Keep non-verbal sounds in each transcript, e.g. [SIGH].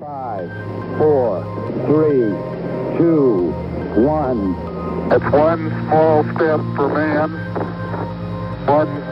Five, four, three, two, one. It's one small step for man, one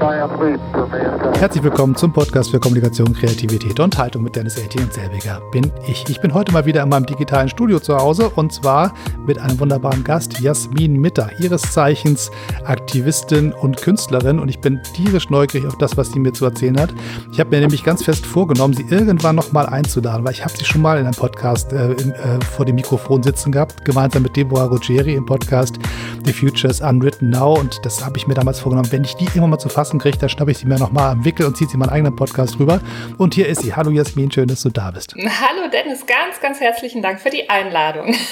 Herzlich willkommen zum Podcast für Kommunikation, Kreativität und Haltung mit Dennis Elti und selbiger bin ich. Ich bin heute mal wieder in meinem digitalen Studio zu Hause und zwar mit einem wunderbaren Gast, Jasmin Mitter, ihres Zeichens Aktivistin und Künstlerin und ich bin tierisch neugierig auf das, was sie mir zu erzählen hat. Ich habe mir nämlich ganz fest vorgenommen, sie irgendwann noch mal einzuladen, weil ich habe sie schon mal in einem Podcast äh, im, äh, vor dem Mikrofon sitzen gehabt, gemeinsam mit Deborah Rogeri im Podcast The Future is Unwritten Now und das habe ich mir damals vorgenommen, wenn ich die immer mal zu fassen Fassen kriegt, dann schnappe ich sie mir nochmal am Wickel und ziehe sie in meinen eigenen Podcast rüber. Und hier ist sie. Hallo Jasmin, schön, dass du da bist. [LAUGHS] Hallo Dennis, ganz, ganz herzlichen Dank für die Einladung. [LAUGHS]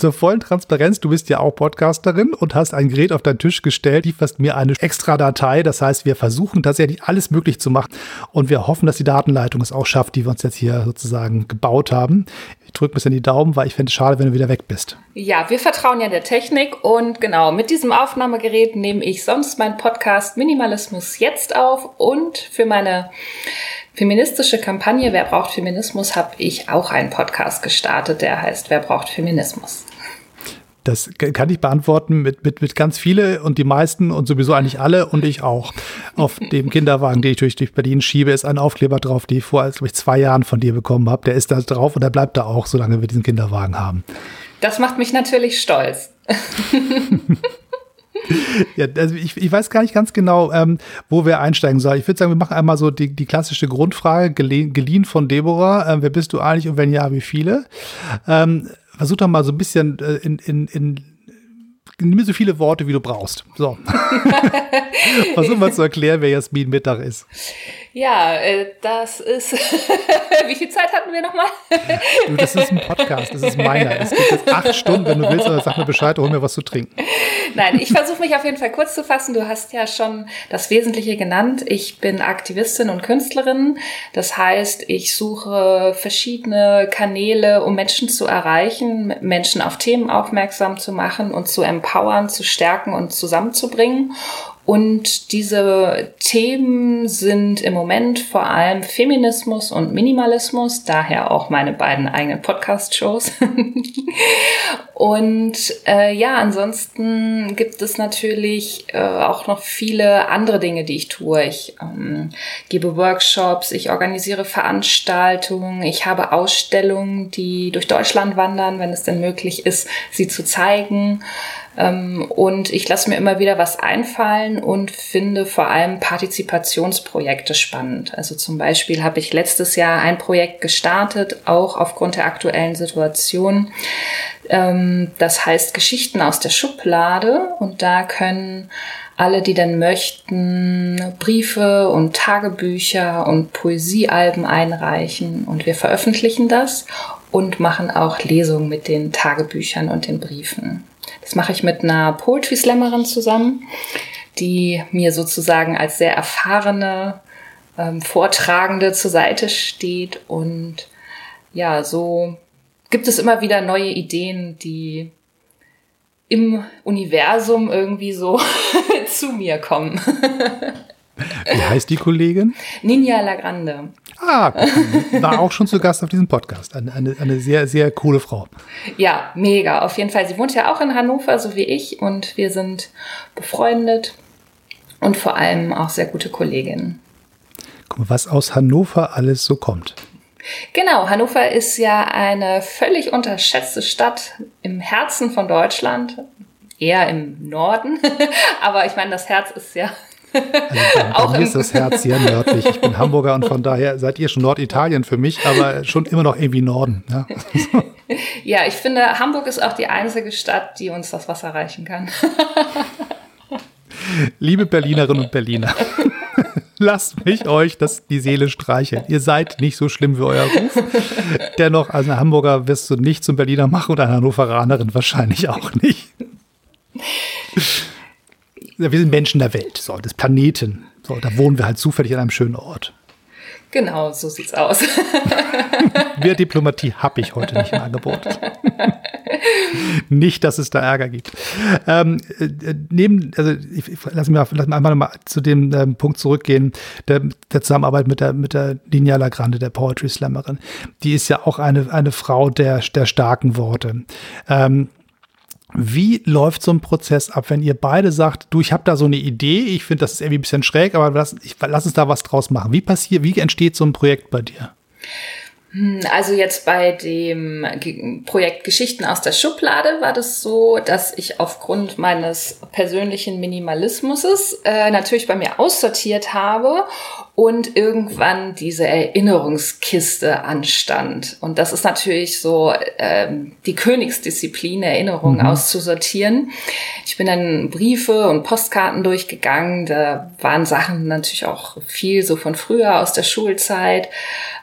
Zur vollen Transparenz, du bist ja auch Podcasterin und hast ein Gerät auf deinen Tisch gestellt, lieferst mir eine extra Datei. Das heißt, wir versuchen tatsächlich alles möglich zu machen und wir hoffen, dass die Datenleitung es auch schafft, die wir uns jetzt hier sozusagen gebaut haben. Drücke ein bisschen die Daumen, weil ich fände es schade, wenn du wieder weg bist. Ja, wir vertrauen ja der Technik und genau, mit diesem Aufnahmegerät nehme ich sonst meinen Podcast Minimalismus jetzt auf und für meine feministische Kampagne Wer braucht Feminismus habe ich auch einen Podcast gestartet, der heißt Wer braucht Feminismus. Das kann ich beantworten mit, mit, mit ganz viele und die meisten und sowieso eigentlich alle und ich auch. Auf dem Kinderwagen, den ich durch, durch Berlin schiebe, ist ein Aufkleber drauf, den ich vor glaube ich, zwei Jahren von dir bekommen habe. Der ist da drauf und der bleibt da auch, solange wir diesen Kinderwagen haben. Das macht mich natürlich stolz. [LAUGHS] ja, also ich, ich weiß gar nicht ganz genau, ähm, wo wir einsteigen sollen. Ich würde sagen, wir machen einmal so die, die klassische Grundfrage, geliehen, geliehen von Deborah. Ähm, wer bist du eigentlich und wenn ja, wie viele? Ähm, versuch doch mal so ein bisschen äh, in, in, in nimm mir so viele Worte, wie du brauchst. So. [LAUGHS] Versuch mal zu erklären, wer Jasmin Mittag ist. Ja, äh, das ist. [LAUGHS] Wie viel Zeit hatten wir nochmal? [LAUGHS] du, das ist ein Podcast, das ist meiner. Es geht jetzt acht Stunden, wenn du willst, aber sag mir Bescheid, hol mir was zu trinken. Nein, ich versuche mich auf jeden Fall kurz zu fassen. Du hast ja schon das Wesentliche genannt. Ich bin Aktivistin und Künstlerin. Das heißt, ich suche verschiedene Kanäle, um Menschen zu erreichen, Menschen auf Themen aufmerksam zu machen und zu empowern, zu stärken und zusammenzubringen. Und diese Themen sind im Moment vor allem Feminismus und Minimalismus, daher auch meine beiden eigenen Podcast-Shows. [LAUGHS] und äh, ja, ansonsten gibt es natürlich äh, auch noch viele andere Dinge, die ich tue. Ich ähm, gebe Workshops, ich organisiere Veranstaltungen, ich habe Ausstellungen, die durch Deutschland wandern, wenn es denn möglich ist, sie zu zeigen. Ähm, und ich lasse mir immer wieder was einfallen und finde vor allem Partizipationsprojekte spannend. Also zum Beispiel habe ich letztes Jahr ein Projekt gestartet, auch aufgrund der aktuellen Situation. Ähm, das heißt Geschichten aus der Schublade und da können alle, die dann möchten, Briefe und Tagebücher und Poesiealben einreichen und wir veröffentlichen das und machen auch Lesungen mit den Tagebüchern und den Briefen. Das mache ich mit einer Poetry Slammerin zusammen, die mir sozusagen als sehr erfahrene ähm, Vortragende zur Seite steht. Und ja, so gibt es immer wieder neue Ideen, die im Universum irgendwie so [LAUGHS] zu mir kommen. Wie heißt die Kollegin? Ninja Lagrande. Ah, war auch schon zu Gast auf diesem Podcast. Eine, eine, eine sehr, sehr coole Frau. Ja, mega. Auf jeden Fall. Sie wohnt ja auch in Hannover, so wie ich. Und wir sind befreundet und vor allem auch sehr gute Kolleginnen. Guck mal, was aus Hannover alles so kommt. Genau, Hannover ist ja eine völlig unterschätzte Stadt im Herzen von Deutschland, eher im Norden. [LAUGHS] Aber ich meine, das Herz ist ja also bei, [LAUGHS] bei mir ist das Herz sehr nördlich. Ich bin [LAUGHS] Hamburger und von daher seid ihr schon Norditalien für mich, aber schon immer noch irgendwie Norden. Ja, [LAUGHS] ja ich finde, Hamburg ist auch die einzige Stadt, die uns das Wasser reichen kann. Liebe Berlinerinnen und Berliner, lasst mich euch das die Seele streicheln. Ihr seid nicht so schlimm wie euer Ruf. Dennoch, als Hamburger wirst du nicht zum Berliner machen und eine Hannoveranerin wahrscheinlich auch nicht wir sind Menschen der Welt, so, des Planeten. So, da wohnen wir halt zufällig an einem schönen Ort. Genau, so sieht's aus. [LAUGHS] Mehr Diplomatie habe ich heute nicht im Angebot. [LAUGHS] Nicht, dass es da Ärger gibt. Ähm, äh, neben, also ich, ich lass mich mal, lass mich einmal mal zu dem ähm, Punkt zurückgehen, der, der Zusammenarbeit mit der, mit der Linia Lagrande, der Poetry Slammerin. Die ist ja auch eine, eine Frau der, der starken Worte. Ähm, wie läuft so ein Prozess ab, wenn ihr beide sagt, du, ich habe da so eine Idee, ich finde, das ist irgendwie ein bisschen schräg, aber lass, ich, lass uns da was draus machen. Wie passiert, wie entsteht so ein Projekt bei dir? Hm, also jetzt bei dem Projekt Geschichten aus der Schublade war das so, dass ich aufgrund meines persönlichen Minimalismus äh, natürlich bei mir aussortiert habe und irgendwann diese Erinnerungskiste anstand. Und das ist natürlich so ähm, die Königsdisziplin, Erinnerungen mhm. auszusortieren. Ich bin dann Briefe und Postkarten durchgegangen. Da waren Sachen natürlich auch viel so von früher aus der Schulzeit,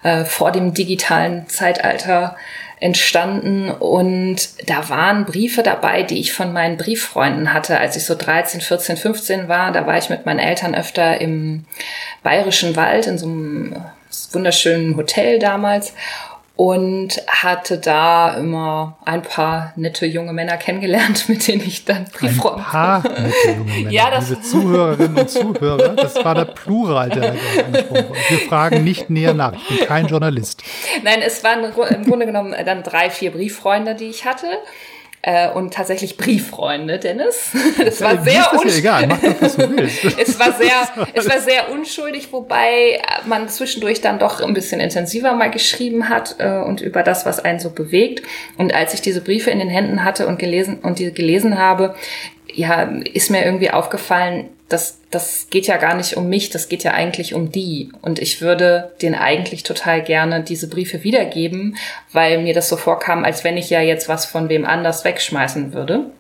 äh, vor dem digitalen Zeitalter entstanden und da waren Briefe dabei, die ich von meinen Brieffreunden hatte, als ich so 13, 14, 15 war. Da war ich mit meinen Eltern öfter im Bayerischen Wald in so einem wunderschönen Hotel damals und hatte da immer ein paar nette junge Männer kennengelernt, [LAUGHS] mit denen ich dann Brieffreunde. Ein paar nette junge Männer. [LAUGHS] ja, das Liebe Zuhörerinnen und Zuhörer, das war der Plural, der Wir fragen nicht näher nach. Ich bin kein Journalist. Nein, es waren im Grunde genommen dann drei, vier Brieffreunde, die ich hatte äh, und tatsächlich Brieffreunde, Dennis. [LAUGHS] Das war sehr was du willst. [LAUGHS] es war sehr, es war sehr unschuldig, wobei man zwischendurch dann doch ein bisschen intensiver mal geschrieben hat äh, und über das, was einen so bewegt. Und als ich diese Briefe in den Händen hatte und gelesen und die gelesen habe, ja, ist mir irgendwie aufgefallen, das, das geht ja gar nicht um mich, das geht ja eigentlich um die. Und ich würde den eigentlich total gerne diese Briefe wiedergeben, weil mir das so vorkam, als wenn ich ja jetzt was von wem anders wegschmeißen würde.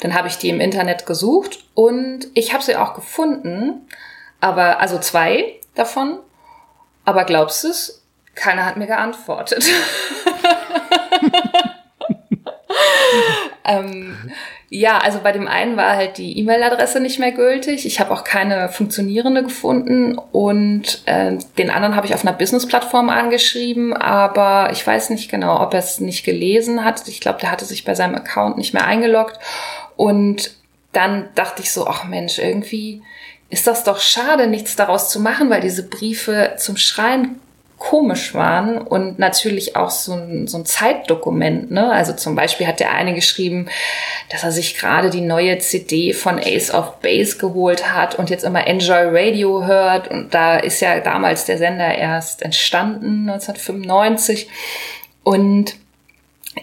Dann habe ich die im Internet gesucht und ich habe sie auch gefunden, aber also zwei davon. Aber glaubst du es? Keiner hat mir geantwortet. [LAUGHS] ähm, ja, also bei dem einen war halt die E-Mail-Adresse nicht mehr gültig. Ich habe auch keine funktionierende gefunden und äh, den anderen habe ich auf einer Business-Plattform angeschrieben, aber ich weiß nicht genau, ob er es nicht gelesen hat. Ich glaube, der hatte sich bei seinem Account nicht mehr eingeloggt und dann dachte ich so, ach Mensch, irgendwie ist das doch schade, nichts daraus zu machen, weil diese Briefe zum Schreien komisch waren und natürlich auch so ein, so ein Zeitdokument. Ne? Also zum Beispiel hat der eine geschrieben, dass er sich gerade die neue CD von Ace of Base geholt hat und jetzt immer Enjoy Radio hört. Und da ist ja damals der Sender erst entstanden, 1995. Und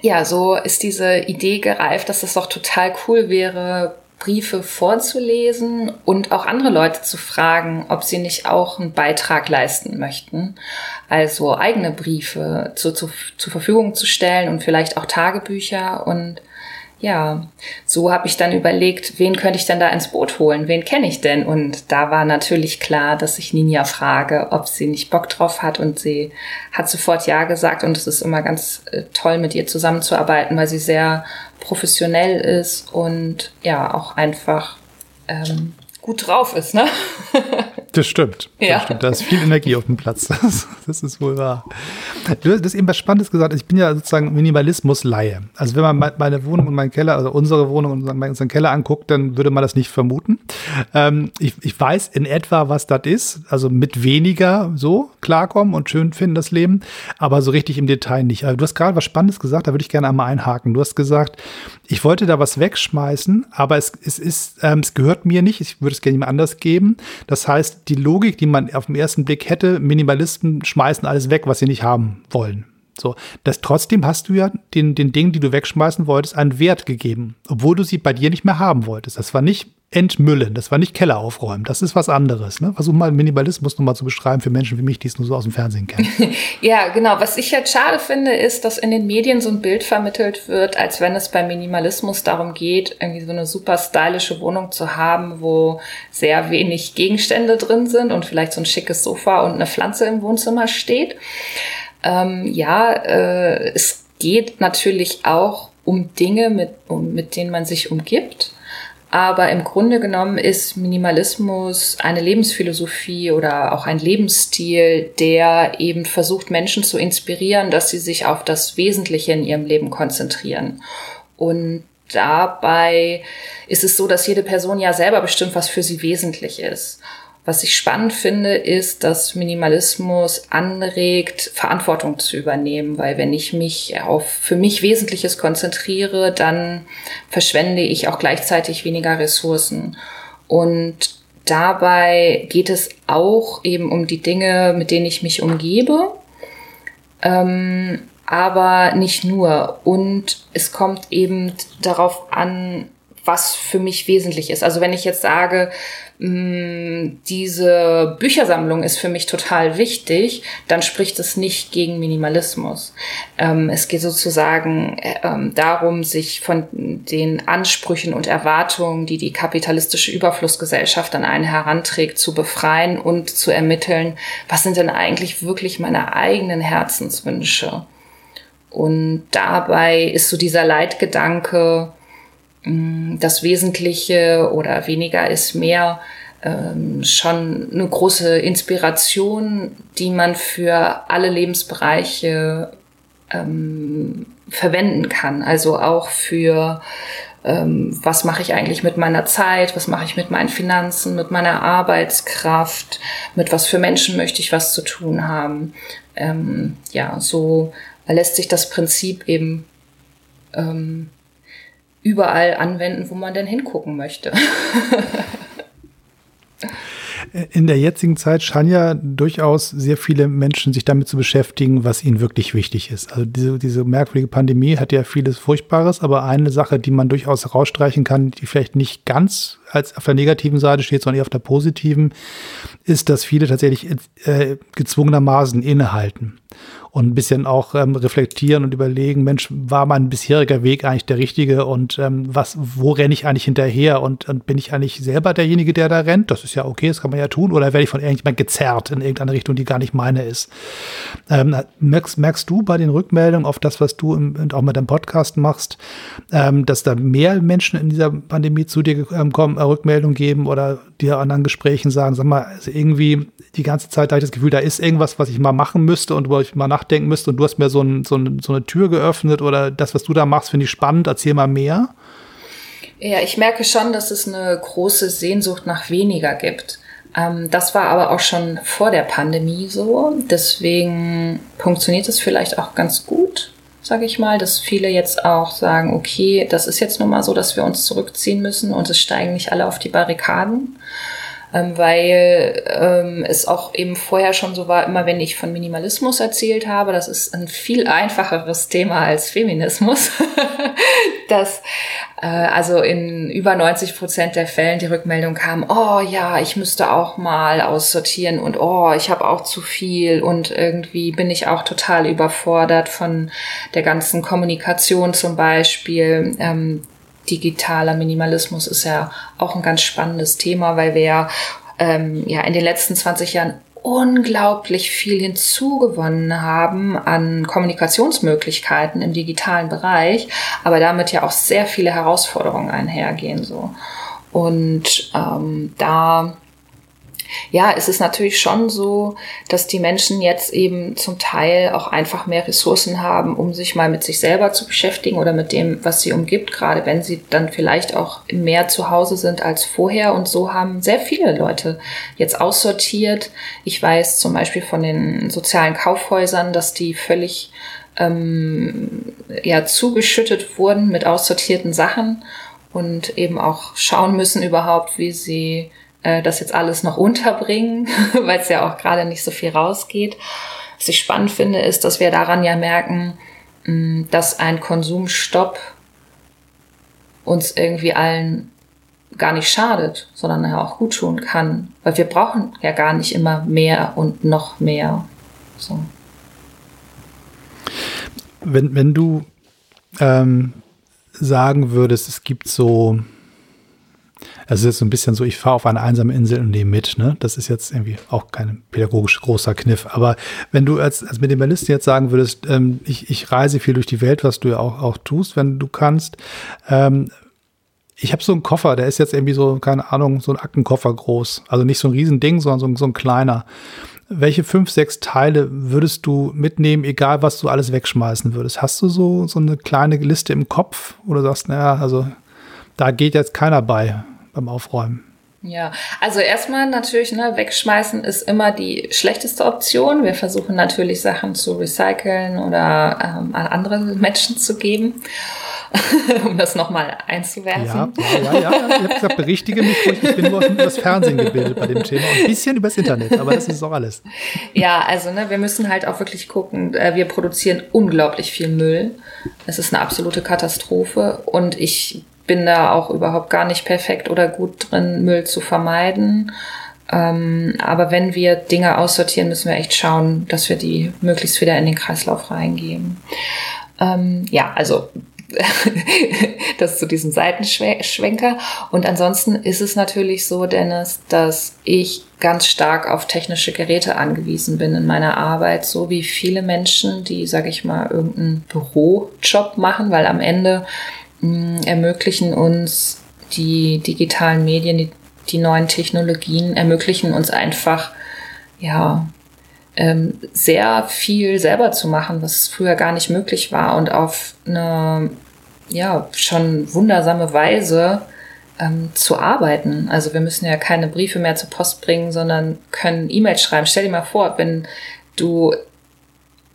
ja, so ist diese Idee gereift, dass es doch total cool wäre, Briefe vorzulesen und auch andere Leute zu fragen, ob sie nicht auch einen Beitrag leisten möchten. Also eigene Briefe zu, zu, zur Verfügung zu stellen und vielleicht auch Tagebücher und ja, so habe ich dann überlegt, wen könnte ich denn da ins Boot holen? Wen kenne ich denn? Und da war natürlich klar, dass ich Ninja frage, ob sie nicht Bock drauf hat. Und sie hat sofort Ja gesagt. Und es ist immer ganz äh, toll, mit ihr zusammenzuarbeiten, weil sie sehr professionell ist und ja, auch einfach ähm, gut drauf ist, ne? [LAUGHS] Das stimmt. Das ja. stimmt. Da ist viel Energie auf dem Platz. [LAUGHS] Das, das, ist wohl wahr. Du hast eben was Spannendes gesagt. Ich bin ja sozusagen Minimalismus-Laie. Also wenn man meine Wohnung und meinen Keller, also unsere Wohnung und unseren Keller anguckt, dann würde man das nicht vermuten. Ähm, ich, ich weiß in etwa, was das ist. Also mit weniger so klarkommen und schön finden das Leben, aber so richtig im Detail nicht. Also du hast gerade was Spannendes gesagt, da würde ich gerne einmal einhaken. Du hast gesagt, ich wollte da was wegschmeißen, aber es, es ist, ähm, es gehört mir nicht. Ich würde es gerne jemand anders geben. Das heißt, die Logik, die man auf den ersten Blick hätte, Minimalisten schmeißen alles weg, was sie nicht haben wollen. So, das trotzdem hast du ja den, den Dingen, die du wegschmeißen wolltest, einen Wert gegeben, obwohl du sie bei dir nicht mehr haben wolltest. Das war nicht entmüllen, das war nicht Keller aufräumen, das ist was anderes. Ne? Versuch mal Minimalismus nochmal zu beschreiben für Menschen wie mich, die es nur so aus dem Fernsehen kennen. [LAUGHS] ja, genau. Was ich jetzt schade finde, ist, dass in den Medien so ein Bild vermittelt wird, als wenn es beim Minimalismus darum geht, irgendwie so eine super stylische Wohnung zu haben, wo sehr wenig Gegenstände drin sind und vielleicht so ein schickes Sofa und eine Pflanze im Wohnzimmer steht. Ähm, ja, äh, es geht natürlich auch um Dinge, mit, um, mit denen man sich umgibt. Aber im Grunde genommen ist Minimalismus eine Lebensphilosophie oder auch ein Lebensstil, der eben versucht, Menschen zu inspirieren, dass sie sich auf das Wesentliche in ihrem Leben konzentrieren. Und dabei ist es so, dass jede Person ja selber bestimmt, was für sie wesentlich ist. Was ich spannend finde, ist, dass Minimalismus anregt, Verantwortung zu übernehmen, weil wenn ich mich auf für mich Wesentliches konzentriere, dann verschwende ich auch gleichzeitig weniger Ressourcen. Und dabei geht es auch eben um die Dinge, mit denen ich mich umgebe. Ähm, aber nicht nur. Und es kommt eben darauf an, was für mich wesentlich ist. Also wenn ich jetzt sage, Mm, diese Büchersammlung ist für mich total wichtig, dann spricht es nicht gegen Minimalismus. Ähm, es geht sozusagen äh, ähm, darum, sich von den Ansprüchen und Erwartungen, die die kapitalistische Überflussgesellschaft an einen heranträgt, zu befreien und zu ermitteln, was sind denn eigentlich wirklich meine eigenen Herzenswünsche. Und dabei ist so dieser Leitgedanke, das Wesentliche oder weniger ist mehr ähm, schon eine große Inspiration, die man für alle Lebensbereiche ähm, verwenden kann. Also auch für ähm, was mache ich eigentlich mit meiner Zeit, was mache ich mit meinen Finanzen, mit meiner Arbeitskraft, mit was für Menschen möchte ich was zu tun haben. Ähm, ja, so lässt sich das Prinzip eben ähm, überall anwenden, wo man denn hingucken möchte. In der jetzigen Zeit scheinen ja durchaus sehr viele Menschen sich damit zu beschäftigen, was ihnen wirklich wichtig ist. Also diese, diese merkwürdige Pandemie hat ja vieles Furchtbares, aber eine Sache, die man durchaus herausstreichen kann, die vielleicht nicht ganz als auf der negativen Seite steht, sondern eher auf der positiven, ist, dass viele tatsächlich äh, gezwungenermaßen innehalten und ein bisschen auch ähm, reflektieren und überlegen, Mensch, war mein bisheriger Weg eigentlich der richtige und ähm, was, wo renne ich eigentlich hinterher und, und bin ich eigentlich selber derjenige, der da rennt? Das ist ja okay, das kann man ja tun, oder werde ich von irgendjemand gezerrt in irgendeine Richtung, die gar nicht meine ist? Ähm, merkst, merkst du bei den Rückmeldungen auf das, was du im, auch mit deinem Podcast machst, ähm, dass da mehr Menschen in dieser Pandemie zu dir ähm, kommen, äh, Rückmeldungen geben oder dir anderen Gesprächen sagen, sag mal, also irgendwie die ganze Zeit habe ich das Gefühl, da ist irgendwas, was ich mal machen müsste und wo ich mal nachdenken müsste und du hast mir so, ein, so, ein, so eine Tür geöffnet oder das, was du da machst, finde ich spannend, erzähl mal mehr. Ja, ich merke schon, dass es eine große Sehnsucht nach weniger gibt. Ähm, das war aber auch schon vor der Pandemie so. Deswegen funktioniert es vielleicht auch ganz gut, sage ich mal, dass viele jetzt auch sagen, okay, das ist jetzt nun mal so, dass wir uns zurückziehen müssen und es steigen nicht alle auf die Barrikaden ähm, weil ähm, es auch eben vorher schon so war, immer wenn ich von Minimalismus erzählt habe, das ist ein viel einfacheres Thema als Feminismus, [LAUGHS] dass äh, also in über 90 Prozent der Fällen die Rückmeldung kam, oh ja, ich müsste auch mal aussortieren und oh, ich habe auch zu viel und irgendwie bin ich auch total überfordert von der ganzen Kommunikation zum Beispiel. Ähm, digitaler Minimalismus ist ja auch ein ganz spannendes Thema, weil wir ja, ähm, ja in den letzten 20 Jahren unglaublich viel hinzugewonnen haben an Kommunikationsmöglichkeiten im digitalen Bereich, aber damit ja auch sehr viele Herausforderungen einhergehen so. Und ähm, da ja, es ist natürlich schon so, dass die Menschen jetzt eben zum Teil auch einfach mehr Ressourcen haben, um sich mal mit sich selber zu beschäftigen oder mit dem, was sie umgibt, gerade wenn sie dann vielleicht auch mehr zu Hause sind als vorher. Und so haben sehr viele Leute jetzt aussortiert. Ich weiß zum Beispiel von den sozialen Kaufhäusern, dass die völlig ähm, ja, zugeschüttet wurden mit aussortierten Sachen und eben auch schauen müssen überhaupt, wie sie äh, das jetzt alles noch unterbringen, [LAUGHS] weil es ja auch gerade nicht so viel rausgeht. Was ich spannend finde, ist, dass wir daran ja merken, mm, dass ein Konsumstopp uns irgendwie allen gar nicht schadet, sondern ja auch gut tun kann. Weil wir brauchen ja gar nicht immer mehr und noch mehr. So. Wenn, wenn du ähm, sagen würdest, es gibt so es ist so ein bisschen so, ich fahre auf eine einsame Insel und nehme mit. Ne? Das ist jetzt irgendwie auch kein pädagogisch großer Kniff. Aber wenn du als, als Minimalist jetzt sagen würdest, ähm, ich, ich reise viel durch die Welt, was du ja auch, auch tust, wenn du kannst, ähm, ich habe so einen Koffer, der ist jetzt irgendwie so, keine Ahnung, so ein Aktenkoffer groß. Also nicht so ein Riesending, sondern so, so ein kleiner. Welche fünf, sechs Teile würdest du mitnehmen, egal was du alles wegschmeißen würdest? Hast du so, so eine kleine Liste im Kopf oder sagst, naja, also da geht jetzt keiner bei beim Aufräumen? Ja, also erstmal natürlich, ne, wegschmeißen ist immer die schlechteste Option. Wir versuchen natürlich Sachen zu recyceln oder ähm, an andere Menschen zu geben. [LAUGHS] um das nochmal einzuwerfen. Ja, ja, ja, ja. Ich habe gesagt, berichtige mich ruhig. Ich bin nur über das Fernsehen gebildet bei dem Thema. Ein bisschen übers Internet, aber das ist auch alles. Ja, also ne, wir müssen halt auch wirklich gucken. Äh, wir produzieren unglaublich viel Müll. Es ist eine absolute Katastrophe. Und ich bin da auch überhaupt gar nicht perfekt oder gut drin, Müll zu vermeiden. Ähm, aber wenn wir Dinge aussortieren, müssen wir echt schauen, dass wir die möglichst wieder in den Kreislauf reingeben. Ähm, ja, also [LAUGHS] das zu diesem Seitenschwenker. Und ansonsten ist es natürlich so, Dennis, dass ich ganz stark auf technische Geräte angewiesen bin in meiner Arbeit, so wie viele Menschen, die, sage ich mal, irgendeinen Bürojob machen, weil am Ende ermöglichen uns die digitalen Medien, die, die neuen Technologien ermöglichen uns einfach, ja, ähm, sehr viel selber zu machen, was früher gar nicht möglich war und auf eine ja schon wundersame Weise ähm, zu arbeiten. Also wir müssen ja keine Briefe mehr zur Post bringen, sondern können E-Mails schreiben. Stell dir mal vor, wenn du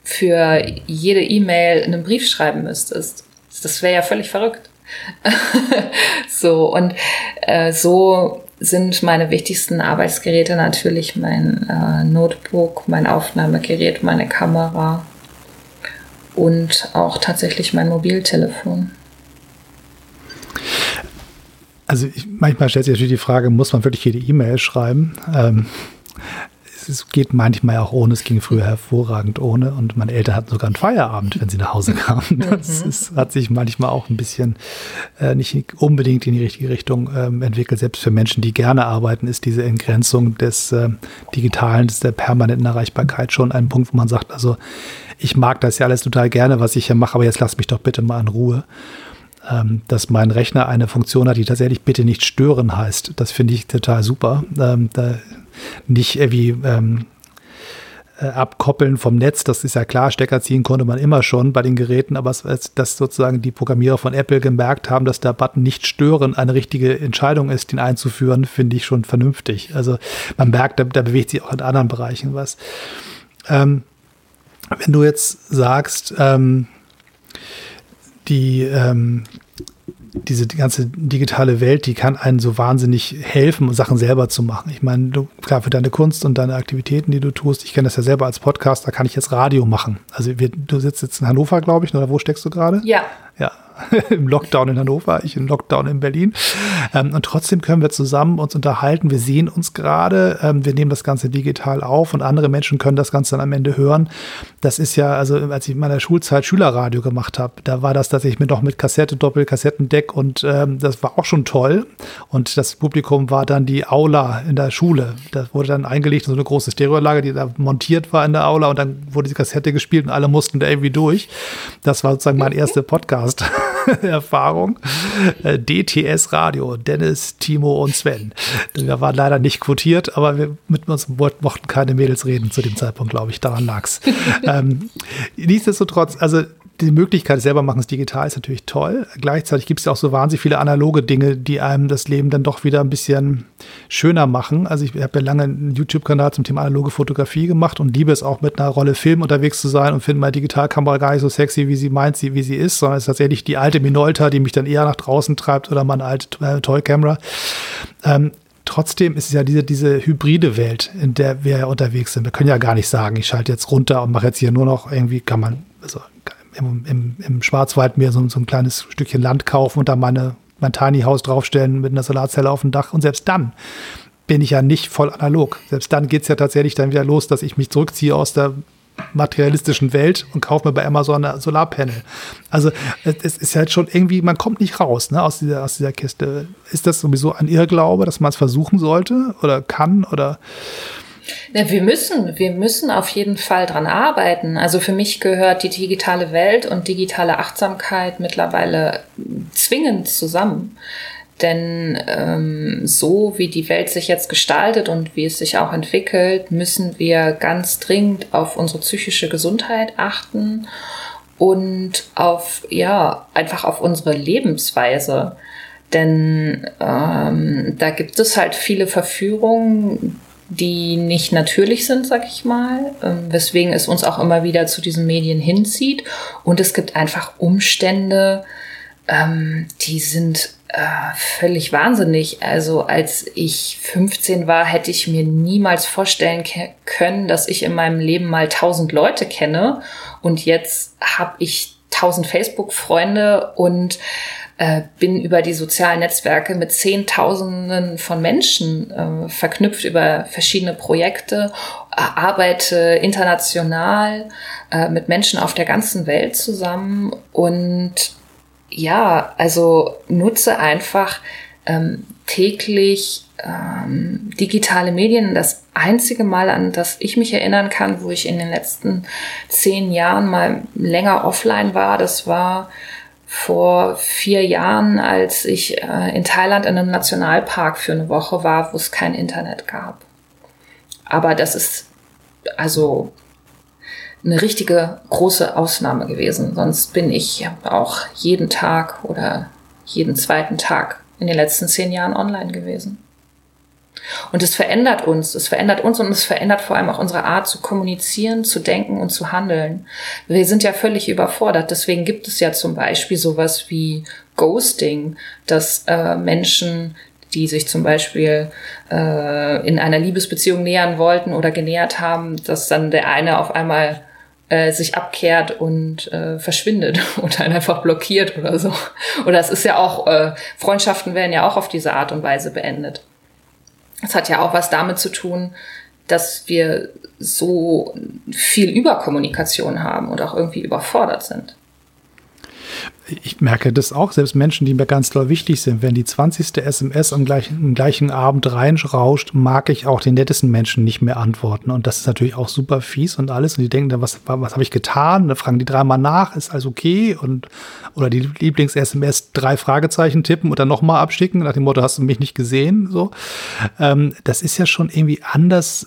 für jede E-Mail einen Brief schreiben müsstest. Das wäre ja völlig verrückt. [LAUGHS] so, und äh, so sind meine wichtigsten Arbeitsgeräte natürlich mein äh, Notebook, mein Aufnahmegerät, meine Kamera und auch tatsächlich mein Mobiltelefon. Also ich, manchmal stellt sich natürlich die Frage, muss man wirklich jede E-Mail schreiben? Ähm, es geht manchmal auch ohne. Es ging früher hervorragend ohne. Und meine Eltern hatten sogar einen Feierabend, wenn sie nach Hause kamen. Das mhm. ist, hat sich manchmal auch ein bisschen äh, nicht unbedingt in die richtige Richtung ähm, entwickelt. Selbst für Menschen, die gerne arbeiten, ist diese Entgrenzung des äh, Digitalen, des, der permanenten Erreichbarkeit schon ein Punkt, wo man sagt, also ich mag das ja alles total gerne, was ich hier mache, aber jetzt lass mich doch bitte mal in Ruhe ähm, dass mein Rechner eine Funktion hat, die tatsächlich bitte nicht stören heißt. Das finde ich total super. Ähm, da nicht irgendwie ähm, äh, abkoppeln vom Netz, das ist ja klar, Stecker ziehen konnte man immer schon bei den Geräten, aber dass sozusagen die Programmierer von Apple gemerkt haben, dass der Button nicht stören eine richtige Entscheidung ist, den einzuführen, finde ich schon vernünftig. Also man merkt, da, da bewegt sich auch in anderen Bereichen was. Ähm, wenn du jetzt sagst, ähm, die, ähm, diese die ganze digitale Welt, die kann einen so wahnsinnig helfen, Sachen selber zu machen. Ich meine, du, klar, für deine Kunst und deine Aktivitäten, die du tust, ich kenne das ja selber als Podcaster, kann ich jetzt Radio machen. Also wir, du sitzt jetzt in Hannover, glaube ich, oder wo steckst du gerade? Ja. Ja, [LAUGHS] im Lockdown in Hannover, ich im Lockdown in Berlin. Ähm, und trotzdem können wir zusammen uns unterhalten. Wir sehen uns gerade. Ähm, wir nehmen das Ganze digital auf und andere Menschen können das Ganze dann am Ende hören. Das ist ja, also als ich in meiner Schulzeit Schülerradio gemacht habe, da war das tatsächlich mit noch mit Kassette, Doppelkassettendeck und ähm, das war auch schon toll. Und das Publikum war dann die Aula in der Schule. Das wurde dann eingelegt in so eine große Stereoanlage, die da montiert war in der Aula und dann wurde die Kassette gespielt und alle mussten da irgendwie durch. Das war sozusagen mein erster Podcast. [LAUGHS] [LAUGHS] Erfahrung. Äh, DTS Radio, Dennis, Timo und Sven. Wir waren leider nicht quotiert, aber wir mit uns mochten keine Mädels reden zu dem Zeitpunkt, glaube ich. Daran lag's. [LAUGHS] ähm, nichtsdestotrotz, also die Möglichkeit, selber machen es digital, ist natürlich toll. Gleichzeitig gibt es auch so wahnsinnig viele analoge Dinge, die einem das Leben dann doch wieder ein bisschen schöner machen. Also ich habe ja lange einen YouTube-Kanal zum Thema analoge Fotografie gemacht und liebe es auch mit einer Rolle Film unterwegs zu sein und finde meine Digitalkamera gar nicht so sexy, wie sie meint, wie sie ist, sondern es ist tatsächlich die alte Minolta, die mich dann eher nach draußen treibt oder meine alte äh, Toy-Camera. Ähm, trotzdem ist es ja diese, diese hybride Welt, in der wir ja unterwegs sind. Wir können ja gar nicht sagen, ich schalte jetzt runter und mache jetzt hier nur noch irgendwie, kann man, also im, im, im Schwarzwald mir so, so ein kleines Stückchen Land kaufen und da meine, mein Tiny House draufstellen mit einer Solarzelle auf dem Dach. Und selbst dann bin ich ja nicht voll analog. Selbst dann geht es ja tatsächlich dann wieder los, dass ich mich zurückziehe aus der materialistischen Welt und kaufe mir bei Amazon ein Solarpanel. Also es ist halt schon irgendwie, man kommt nicht raus ne, aus, dieser, aus dieser Kiste. Ist das sowieso ein Irrglaube, dass man es versuchen sollte oder kann oder ja, wir müssen, wir müssen auf jeden Fall dran arbeiten. Also für mich gehört die digitale Welt und digitale Achtsamkeit mittlerweile zwingend zusammen. Denn ähm, so wie die Welt sich jetzt gestaltet und wie es sich auch entwickelt, müssen wir ganz dringend auf unsere psychische Gesundheit achten und auf, ja, einfach auf unsere Lebensweise. Denn ähm, da gibt es halt viele Verführungen, die nicht natürlich sind, sag ich mal, ähm, weswegen es uns auch immer wieder zu diesen Medien hinzieht. Und es gibt einfach Umstände, ähm, die sind äh, völlig wahnsinnig. Also als ich 15 war, hätte ich mir niemals vorstellen können, dass ich in meinem Leben mal 1000 Leute kenne. Und jetzt habe ich 1000 Facebook-Freunde und äh, bin über die sozialen Netzwerke mit Zehntausenden von Menschen äh, verknüpft über verschiedene Projekte, äh, arbeite international äh, mit Menschen auf der ganzen Welt zusammen und ja, also nutze einfach ähm, täglich ähm, digitale Medien. Das einzige Mal, an das ich mich erinnern kann, wo ich in den letzten zehn Jahren mal länger offline war, das war vor vier Jahren, als ich äh, in Thailand in einem Nationalpark für eine Woche war, wo es kein Internet gab. Aber das ist also eine richtige große Ausnahme gewesen. Sonst bin ich auch jeden Tag oder jeden zweiten Tag in den letzten zehn Jahren online gewesen. Und es verändert uns, es verändert uns und es verändert vor allem auch unsere Art zu kommunizieren, zu denken und zu handeln. Wir sind ja völlig überfordert. Deswegen gibt es ja zum Beispiel sowas wie Ghosting, dass äh, Menschen die sich zum Beispiel äh, in einer Liebesbeziehung nähern wollten oder genähert haben, dass dann der eine auf einmal äh, sich abkehrt und äh, verschwindet [LAUGHS] oder einfach blockiert oder so. Oder es ist ja auch, äh, Freundschaften werden ja auch auf diese Art und Weise beendet. Es hat ja auch was damit zu tun, dass wir so viel Überkommunikation haben und auch irgendwie überfordert sind ich merke das auch, selbst Menschen, die mir ganz doll wichtig sind, wenn die 20. SMS am gleichen, am gleichen Abend reinrauscht, mag ich auch den nettesten Menschen nicht mehr antworten. Und das ist natürlich auch super fies und alles. Und die denken dann, was, was habe ich getan? Da fragen die dreimal nach, ist alles okay? Und, oder die Lieblings-SMS drei Fragezeichen tippen und dann nochmal abschicken, nach dem Motto, hast du mich nicht gesehen? So. Ähm, das ist ja schon irgendwie anders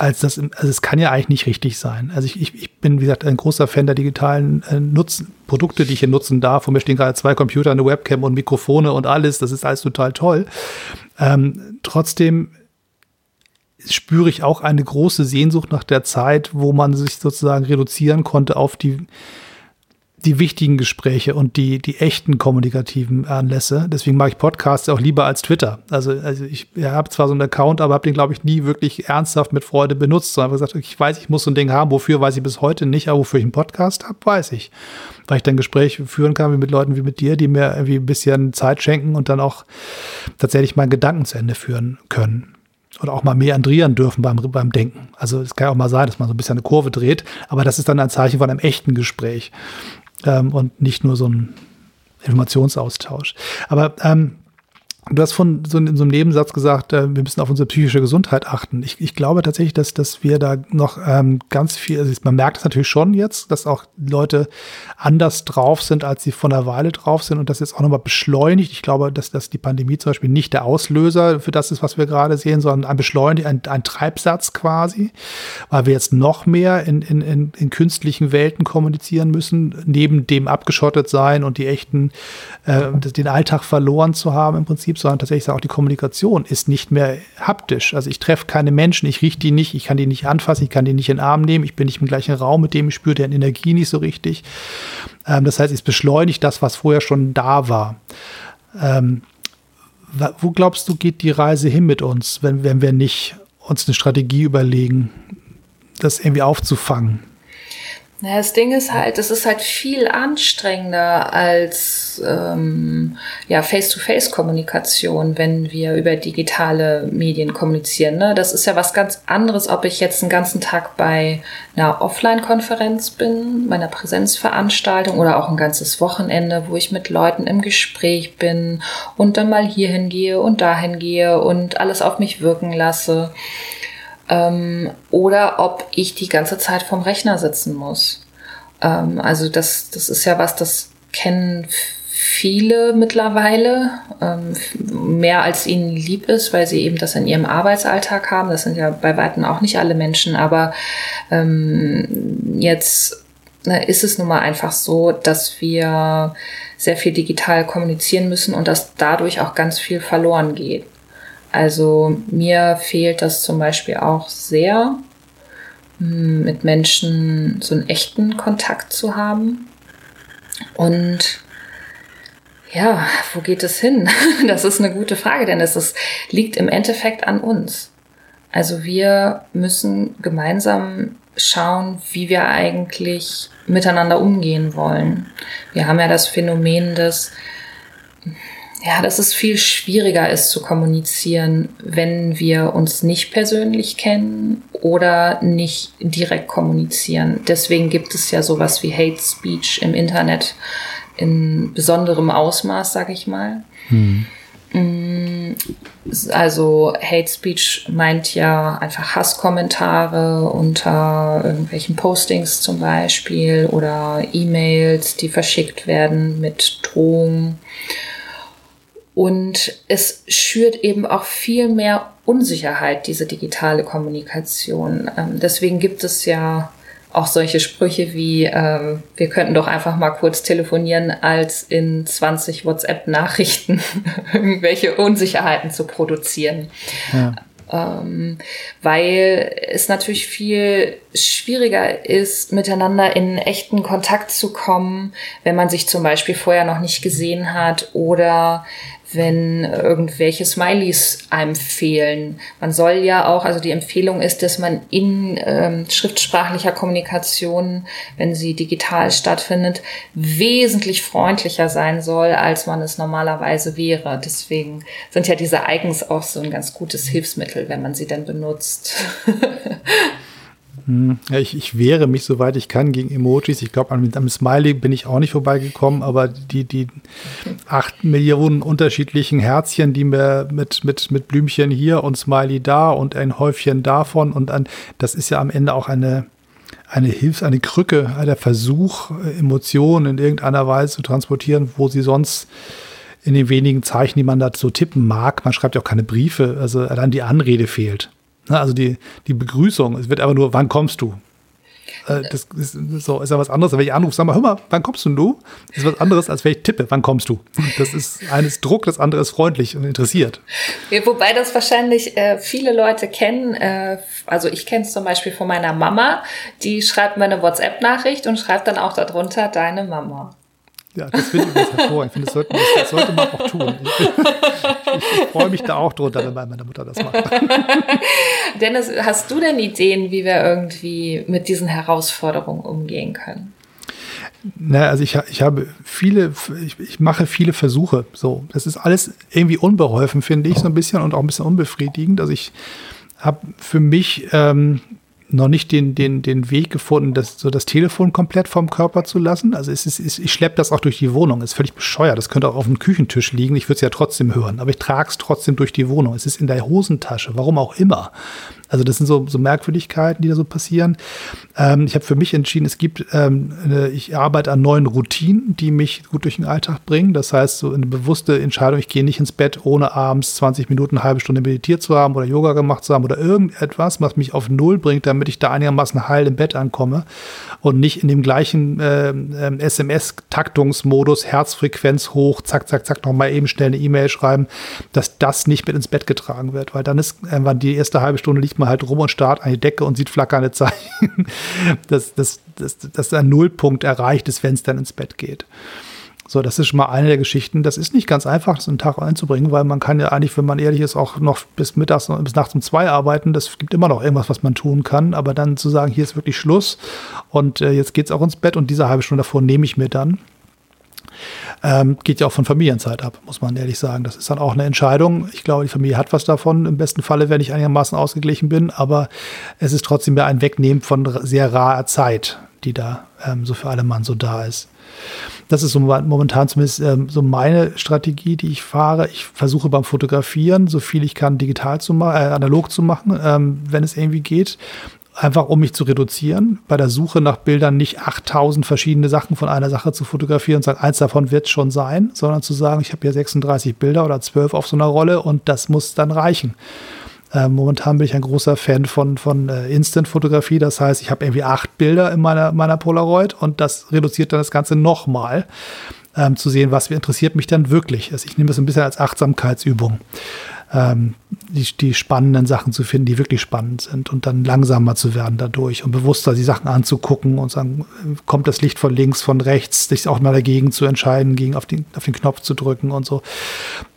als das, also es kann ja eigentlich nicht richtig sein. Also ich, ich, ich bin, wie gesagt, ein großer Fan der digitalen äh, Nutzen, Produkte, die ich hier nutzen darf. Vor mir stehen gerade zwei Computer, eine Webcam und Mikrofone und alles. Das ist alles total toll. Ähm, trotzdem spüre ich auch eine große Sehnsucht nach der Zeit, wo man sich sozusagen reduzieren konnte auf die die wichtigen Gespräche und die, die echten kommunikativen Anlässe. Deswegen mag ich Podcasts auch lieber als Twitter. Also, also ich ja, habe zwar so einen Account, aber habe den, glaube ich, nie wirklich ernsthaft mit Freude benutzt, sondern gesagt, ich weiß, ich muss so ein Ding haben. Wofür weiß ich bis heute nicht, aber wofür ich einen Podcast habe, weiß ich. Weil ich dann Gespräche führen kann wie mit Leuten wie mit dir, die mir irgendwie ein bisschen Zeit schenken und dann auch tatsächlich meinen Gedanken zu Ende führen können oder auch mal mehr andrieren dürfen beim, beim Denken. Also es kann ja auch mal sein, dass man so ein bisschen eine Kurve dreht, aber das ist dann ein Zeichen von einem echten Gespräch ähm, und nicht nur so ein Informationsaustausch. Aber ähm, Du hast von so in so einem Nebensatz gesagt, äh, wir müssen auf unsere psychische Gesundheit achten. Ich, ich glaube tatsächlich, dass, dass wir da noch ähm, ganz viel, also man merkt es natürlich schon jetzt, dass auch Leute anders drauf sind, als sie von der Weile drauf sind und das jetzt auch nochmal beschleunigt. Ich glaube, dass, dass die Pandemie zum Beispiel nicht der Auslöser für das ist, was wir gerade sehen, sondern ein Beschleunigt, ein, ein Treibsatz quasi, weil wir jetzt noch mehr in, in, in, in künstlichen Welten kommunizieren müssen, neben dem abgeschottet sein und die echten, äh, den Alltag verloren zu haben im Prinzip sondern tatsächlich auch die Kommunikation ist nicht mehr haptisch. Also ich treffe keine Menschen, ich rieche die nicht, ich kann die nicht anfassen, ich kann die nicht in den Arm nehmen, ich bin nicht im gleichen Raum mit dem, ich spüre deren Energie nicht so richtig. Ähm, das heißt, es beschleunigt das, was vorher schon da war. Ähm, wo glaubst du, geht die Reise hin mit uns, wenn, wenn wir nicht uns eine Strategie überlegen, das irgendwie aufzufangen? Naja, das Ding ist halt, es ist halt viel anstrengender als ähm, ja, Face-to-Face-Kommunikation, wenn wir über digitale Medien kommunizieren. Ne? Das ist ja was ganz anderes, ob ich jetzt einen ganzen Tag bei einer Offline-Konferenz bin, meiner Präsenzveranstaltung oder auch ein ganzes Wochenende, wo ich mit Leuten im Gespräch bin und dann mal hierhin gehe und dahin gehe und alles auf mich wirken lasse ähm, oder ob ich die ganze Zeit vorm Rechner sitzen muss. Ähm, also das, das ist ja was, das kennen viele mittlerweile, ähm, mehr als ihnen lieb ist, weil sie eben das in ihrem Arbeitsalltag haben. Das sind ja bei weitem auch nicht alle Menschen, aber ähm, jetzt ne, ist es nun mal einfach so, dass wir sehr viel digital kommunizieren müssen und dass dadurch auch ganz viel verloren geht. Also mir fehlt das zum Beispiel auch sehr, hm, mit Menschen so einen echten Kontakt zu haben. Und ja, wo geht es hin? [LAUGHS] Das ist eine gute Frage, denn es ist, liegt im Endeffekt an uns. Also wir müssen gemeinsam schauen, wie wir eigentlich miteinander umgehen wollen. Wir haben ja das Phänomen, dass ja, dass es viel schwieriger ist zu kommunizieren, wenn wir uns nicht persönlich kennen oder nicht direkt kommunizieren. Deswegen gibt es ja sowas wie Hate Speech im Internet in besonderem Ausmaß, sag ich mal. Hm. Also Hate Speech meint ja einfach Hasskommentare unter irgendwelchen Postings zum Beispiel oder E-Mails, die verschickt werden mit Drohungen. Und es schürt eben auch viel mehr Unsicherheit, diese digitale Kommunikation. Ähm, deswegen gibt es ja auch solche Sprüche wie, äh, wir könnten doch einfach mal kurz telefonieren, als in 20 WhatsApp-Nachrichten [LAUGHS] irgendwelche Unsicherheiten zu produzieren. Ja. Ähm, weil es natürlich viel schwieriger ist, miteinander in echten Kontakt zu kommen, wenn man sich zum Beispiel vorher noch nicht gesehen hat oder wenn irgendwelche Smileys einem fehlen. Man soll ja auch, also die Empfehlung ist, dass man in ähm, schriftsprachlicher Kommunikation, wenn sie digital stattfindet, wesentlich freundlicher sein soll, als man es normalerweise wäre. Deswegen sind ja diese Icons auch so ein ganz gutes Hilfsmittel, wenn man sie denn benutzt. [LAUGHS] Ja, ich, ich wehre mich, soweit ich kann, gegen Emojis. Ich glaube, am, am Smiley bin ich auch nicht vorbeigekommen, aber die, die acht Millionen unterschiedlichen Herzchen, die mir mit, mit, mit Blümchen hier und Smiley da und ein Häufchen davon und ein, das ist ja am Ende auch eine, eine Hilfs-, eine Krücke, der Versuch, Emotionen in irgendeiner Weise zu transportieren, wo sie sonst in den wenigen Zeichen, die man dazu tippen mag, man schreibt ja auch keine Briefe, also allein die Anrede fehlt. Ne, also die, die Begrüßung, es wird einfach nur, wann kommst du? Äh, das ist, so, ist ja was anderes, wenn ich anrufe, sag mal, hör mal, wann kommst denn du? Das ist was anderes, als wenn ich tippe, wann kommst du? Das ist eines Druck, das andere ist freundlich und interessiert. Ja, wobei das wahrscheinlich äh, viele Leute kennen. Äh, also ich kenne es zum Beispiel von meiner Mama, die schreibt mir eine WhatsApp-Nachricht und schreibt dann auch darunter deine Mama. Ja, das finde ich übrigens hervor. Ich finde, das sollte, das sollte man auch tun. Ich, ich, ich freue mich da auch drunter, wenn meine Mutter das macht. [LAUGHS] Dennis, hast du denn Ideen, wie wir irgendwie mit diesen Herausforderungen umgehen können? Na, also ich, ich habe viele, ich, ich mache viele Versuche. So, das ist alles irgendwie unbeholfen, finde ich, so ein bisschen und auch ein bisschen unbefriedigend. Also ich habe für mich ähm, noch nicht den, den, den Weg gefunden, das, so das Telefon komplett vom Körper zu lassen. Also es ist, ich schleppe das auch durch die Wohnung. Ist völlig bescheuert. Das könnte auch auf dem Küchentisch liegen. Ich würde es ja trotzdem hören. Aber ich trage es trotzdem durch die Wohnung. Es ist in der Hosentasche. Warum auch immer. Also das sind so, so Merkwürdigkeiten, die da so passieren. Ähm, ich habe für mich entschieden, es gibt, ähm, ich arbeite an neuen Routinen, die mich gut durch den Alltag bringen. Das heißt, so eine bewusste Entscheidung, ich gehe nicht ins Bett, ohne abends 20 Minuten, eine halbe Stunde meditiert zu haben oder Yoga gemacht zu haben oder irgendetwas, was mich auf Null bringt, damit ich da einigermaßen heil im Bett ankomme und nicht in dem gleichen äh, äh, SMS-Taktungsmodus, Herzfrequenz hoch, zack, zack, zack, nochmal eben schnell eine E-Mail schreiben, dass das nicht mit ins Bett getragen wird, weil dann ist irgendwann die erste halbe Stunde liegt man halt rum und starrt an die Decke und sieht flackernde Zeichen, [LAUGHS] dass, dass, dass, dass ein Nullpunkt erreicht ist, wenn es dann ins Bett geht. So, das ist schon mal eine der Geschichten. Das ist nicht ganz einfach, das einen Tag einzubringen, weil man kann ja eigentlich, wenn man ehrlich ist, auch noch bis mittags, bis nachts um zwei arbeiten. Das gibt immer noch irgendwas, was man tun kann. Aber dann zu sagen, hier ist wirklich Schluss und äh, jetzt es auch ins Bett und diese halbe Stunde davor nehme ich mir dann. Ähm, geht ja auch von Familienzeit ab, muss man ehrlich sagen. Das ist dann auch eine Entscheidung. Ich glaube, die Familie hat was davon, im besten Falle, wenn ich einigermaßen ausgeglichen bin, aber es ist trotzdem ja ein Wegnehmen von sehr rarer Zeit, die da ähm, so für alle Mann so da ist. Das ist so momentan zumindest ähm, so meine Strategie, die ich fahre. Ich versuche beim Fotografieren, so viel ich kann, digital zu machen, äh, analog zu machen, ähm, wenn es irgendwie geht einfach um mich zu reduzieren, bei der Suche nach Bildern nicht 8000 verschiedene Sachen von einer Sache zu fotografieren und sagen, eins davon wird schon sein, sondern zu sagen, ich habe hier 36 Bilder oder 12 auf so einer Rolle und das muss dann reichen. Äh, momentan bin ich ein großer Fan von, von äh, Instant-Fotografie. Das heißt, ich habe irgendwie acht Bilder in meiner, meiner Polaroid und das reduziert dann das Ganze nochmal, ähm, zu sehen, was interessiert mich dann wirklich. Also ich nehme das ein bisschen als Achtsamkeitsübung ähm, die, die spannenden Sachen zu finden, die wirklich spannend sind und dann langsamer zu werden dadurch und bewusster die Sachen anzugucken und sagen, kommt das Licht von links, von rechts, sich auch mal dagegen zu entscheiden, gegen auf den, auf den Knopf zu drücken und so.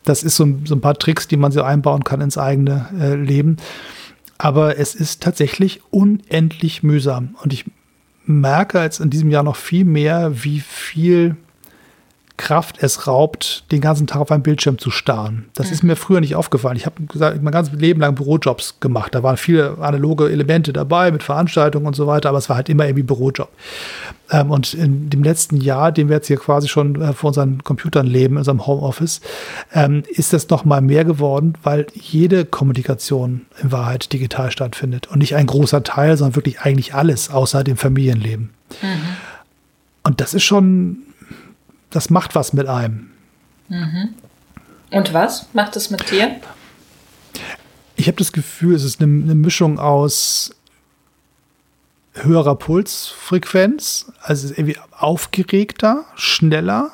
Das ist so, so ein paar Tricks, die man so einbauen kann ins eigene äh, Leben. Aber es ist tatsächlich unendlich mühsam. Und ich merke jetzt in diesem Jahr noch viel mehr, wie viel Kraft es raubt, den ganzen Tag auf einem Bildschirm zu starren. Das mhm. ist mir früher nicht aufgefallen. Ich habe mein ganzes Leben lang Bürojobs gemacht. Da waren viele analoge Elemente dabei mit Veranstaltungen und so weiter, aber es war halt immer irgendwie Bürojob. Ähm, und in dem letzten Jahr, den wir jetzt hier quasi schon äh, vor unseren Computern leben, in unserem Homeoffice, ähm, ist das noch mal mehr geworden, weil jede Kommunikation in Wahrheit digital stattfindet und nicht ein großer Teil, sondern wirklich eigentlich alles außer dem Familienleben. Mhm. Und das ist schon das macht was mit einem. Mhm. Und was macht es mit dir? Ich habe das Gefühl, es ist eine, eine Mischung aus höherer Pulsfrequenz, also irgendwie aufgeregter, schneller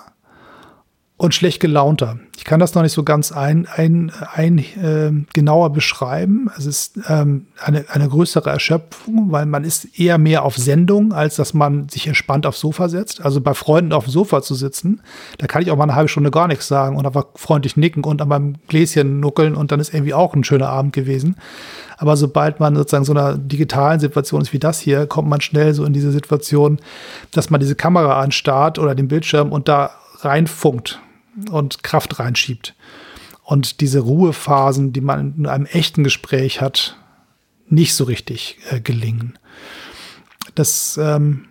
und schlecht gelaunter. Ich kann das noch nicht so ganz ein, ein, ein äh, genauer beschreiben. Es ist ähm, eine, eine größere Erschöpfung, weil man ist eher mehr auf Sendung, als dass man sich entspannt aufs Sofa setzt. Also bei Freunden auf dem Sofa zu sitzen, da kann ich auch mal eine halbe Stunde gar nichts sagen und einfach freundlich nicken und an meinem Gläschen nuckeln und dann ist irgendwie auch ein schöner Abend gewesen. Aber sobald man sozusagen so einer digitalen Situation ist wie das hier, kommt man schnell so in diese Situation, dass man diese Kamera anstarrt oder den Bildschirm und da reinfunkt und Kraft reinschiebt. Und diese Ruhephasen, die man in einem echten Gespräch hat, nicht so richtig äh, gelingen. Das ähm,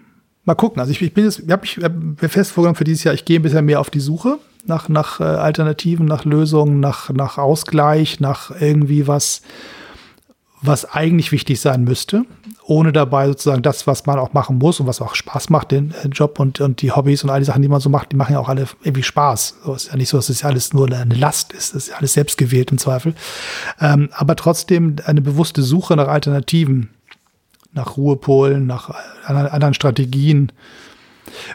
mal gucken. Also ich, ich bin jetzt, ich habe mich fest vorgenommen für dieses Jahr, ich gehe ein bisschen mehr auf die Suche nach, nach äh, Alternativen, nach Lösungen, nach, nach Ausgleich, nach irgendwie was, was eigentlich wichtig sein müsste, ohne dabei sozusagen das, was man auch machen muss und was auch Spaß macht, den äh, Job und, und die Hobbys und all die Sachen, die man so macht, die machen ja auch alle irgendwie Spaß. So ist ja nicht so, dass es das alles nur eine Last ist, das ist ja alles selbst gewählt im Zweifel. Ähm, aber trotzdem eine bewusste Suche nach Alternativen, nach Ruhepolen, nach anderen Strategien,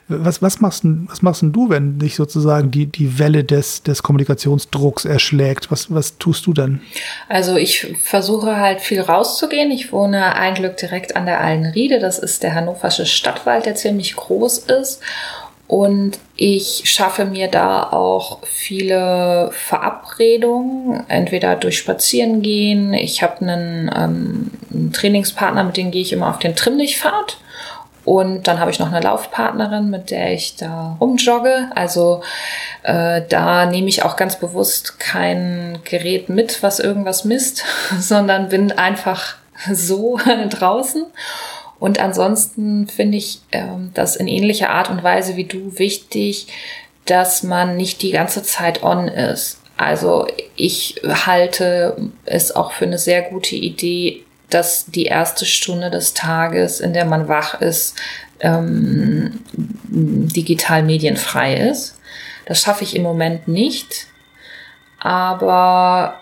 was, was, machst, was machst du, wenn dich sozusagen die, die Welle des, des Kommunikationsdrucks erschlägt? Was, was tust du denn? Also ich versuche halt viel rauszugehen. Ich wohne ein Glück direkt an der Allenriede. Das ist der hannoversche Stadtwald, der ziemlich groß ist. Und ich schaffe mir da auch viele Verabredungen, entweder durch Spazierengehen. Ich habe einen, ähm, einen Trainingspartner, mit dem gehe ich immer auf den Trimmlichtfahrt. Und dann habe ich noch eine Laufpartnerin, mit der ich da rumjogge. Also äh, da nehme ich auch ganz bewusst kein Gerät mit, was irgendwas misst, [LAUGHS] sondern bin einfach so [LAUGHS] draußen. Und ansonsten finde ich äh, das in ähnlicher Art und Weise wie du wichtig, dass man nicht die ganze Zeit on ist. Also ich halte es auch für eine sehr gute Idee, dass die erste Stunde des Tages, in der man wach ist, ähm, digital medienfrei ist. Das schaffe ich im Moment nicht. Aber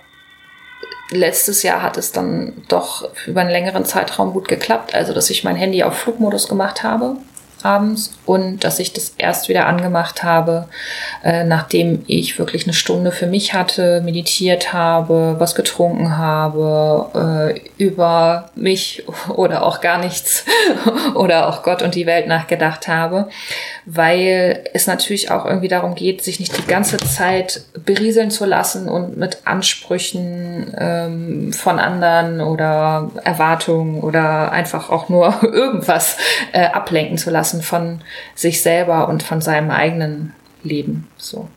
letztes Jahr hat es dann doch über einen längeren Zeitraum gut geklappt. Also, dass ich mein Handy auf Flugmodus gemacht habe abends und dass ich das erst wieder angemacht habe, äh, nachdem ich wirklich eine Stunde für mich hatte, meditiert habe, was getrunken habe, äh, über mich [LAUGHS] oder auch gar nichts [LAUGHS] oder auch Gott und die Welt nachgedacht habe, weil es natürlich auch irgendwie darum geht, sich nicht die ganze Zeit berieseln zu lassen und mit Ansprüchen ähm, von anderen oder Erwartungen oder einfach auch nur [LAUGHS] irgendwas äh, ablenken zu lassen von sich selber und von seinem eigenen Leben. So.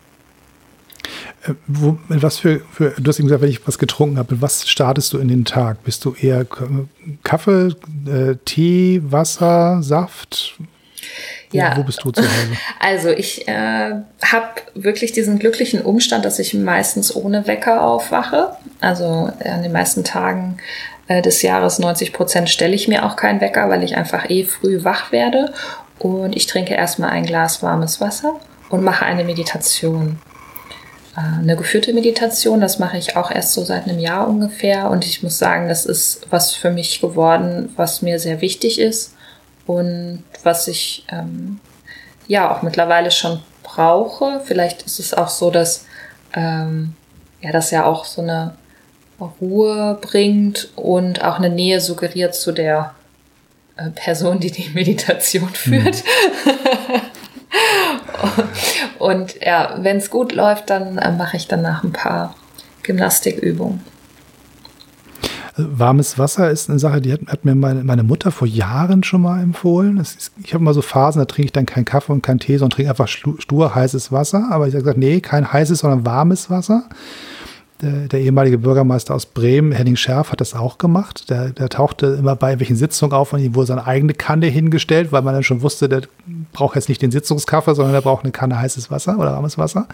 Äh, wo, was für, für, du hast eben gesagt, wenn ich was getrunken habe, was startest du in den Tag? Bist du eher Kaffee, äh, Tee, Wasser, Saft? Wo, ja. wo bist du zu Hause? [LAUGHS] Also ich äh, habe wirklich diesen glücklichen Umstand, dass ich meistens ohne Wecker aufwache. Also an den meisten Tagen äh, des Jahres 90 Prozent stelle ich mir auch keinen Wecker, weil ich einfach eh früh wach werde. Und ich trinke erstmal ein Glas warmes Wasser und mache eine Meditation. Äh, eine geführte Meditation, das mache ich auch erst so seit einem Jahr ungefähr. Und ich muss sagen, das ist was für mich geworden, was mir sehr wichtig ist und was ich ähm, ja auch mittlerweile schon brauche. Vielleicht ist es auch so, dass ähm, ja das ja auch so eine Ruhe bringt und auch eine Nähe suggeriert zu der Person, die die Meditation führt. Mhm. [LAUGHS] und ja, wenn es gut läuft, dann äh, mache ich danach ein paar Gymnastikübungen. Warmes Wasser ist eine Sache, die hat, hat mir meine, meine, Mutter vor Jahren schon mal empfohlen. Ist, ich habe mal so Phasen, da trinke ich dann keinen Kaffee und keinen Tee, sondern trinke einfach stur heißes Wasser. Aber ich habe gesagt, nee, kein heißes, sondern warmes Wasser. Der, der, ehemalige Bürgermeister aus Bremen, Henning Scherf, hat das auch gemacht. Der, der tauchte immer bei welchen Sitzungen auf und ihm wurde seine eigene Kanne hingestellt, weil man dann schon wusste, der braucht jetzt nicht den Sitzungskaffee, sondern der braucht eine Kanne heißes Wasser oder warmes Wasser.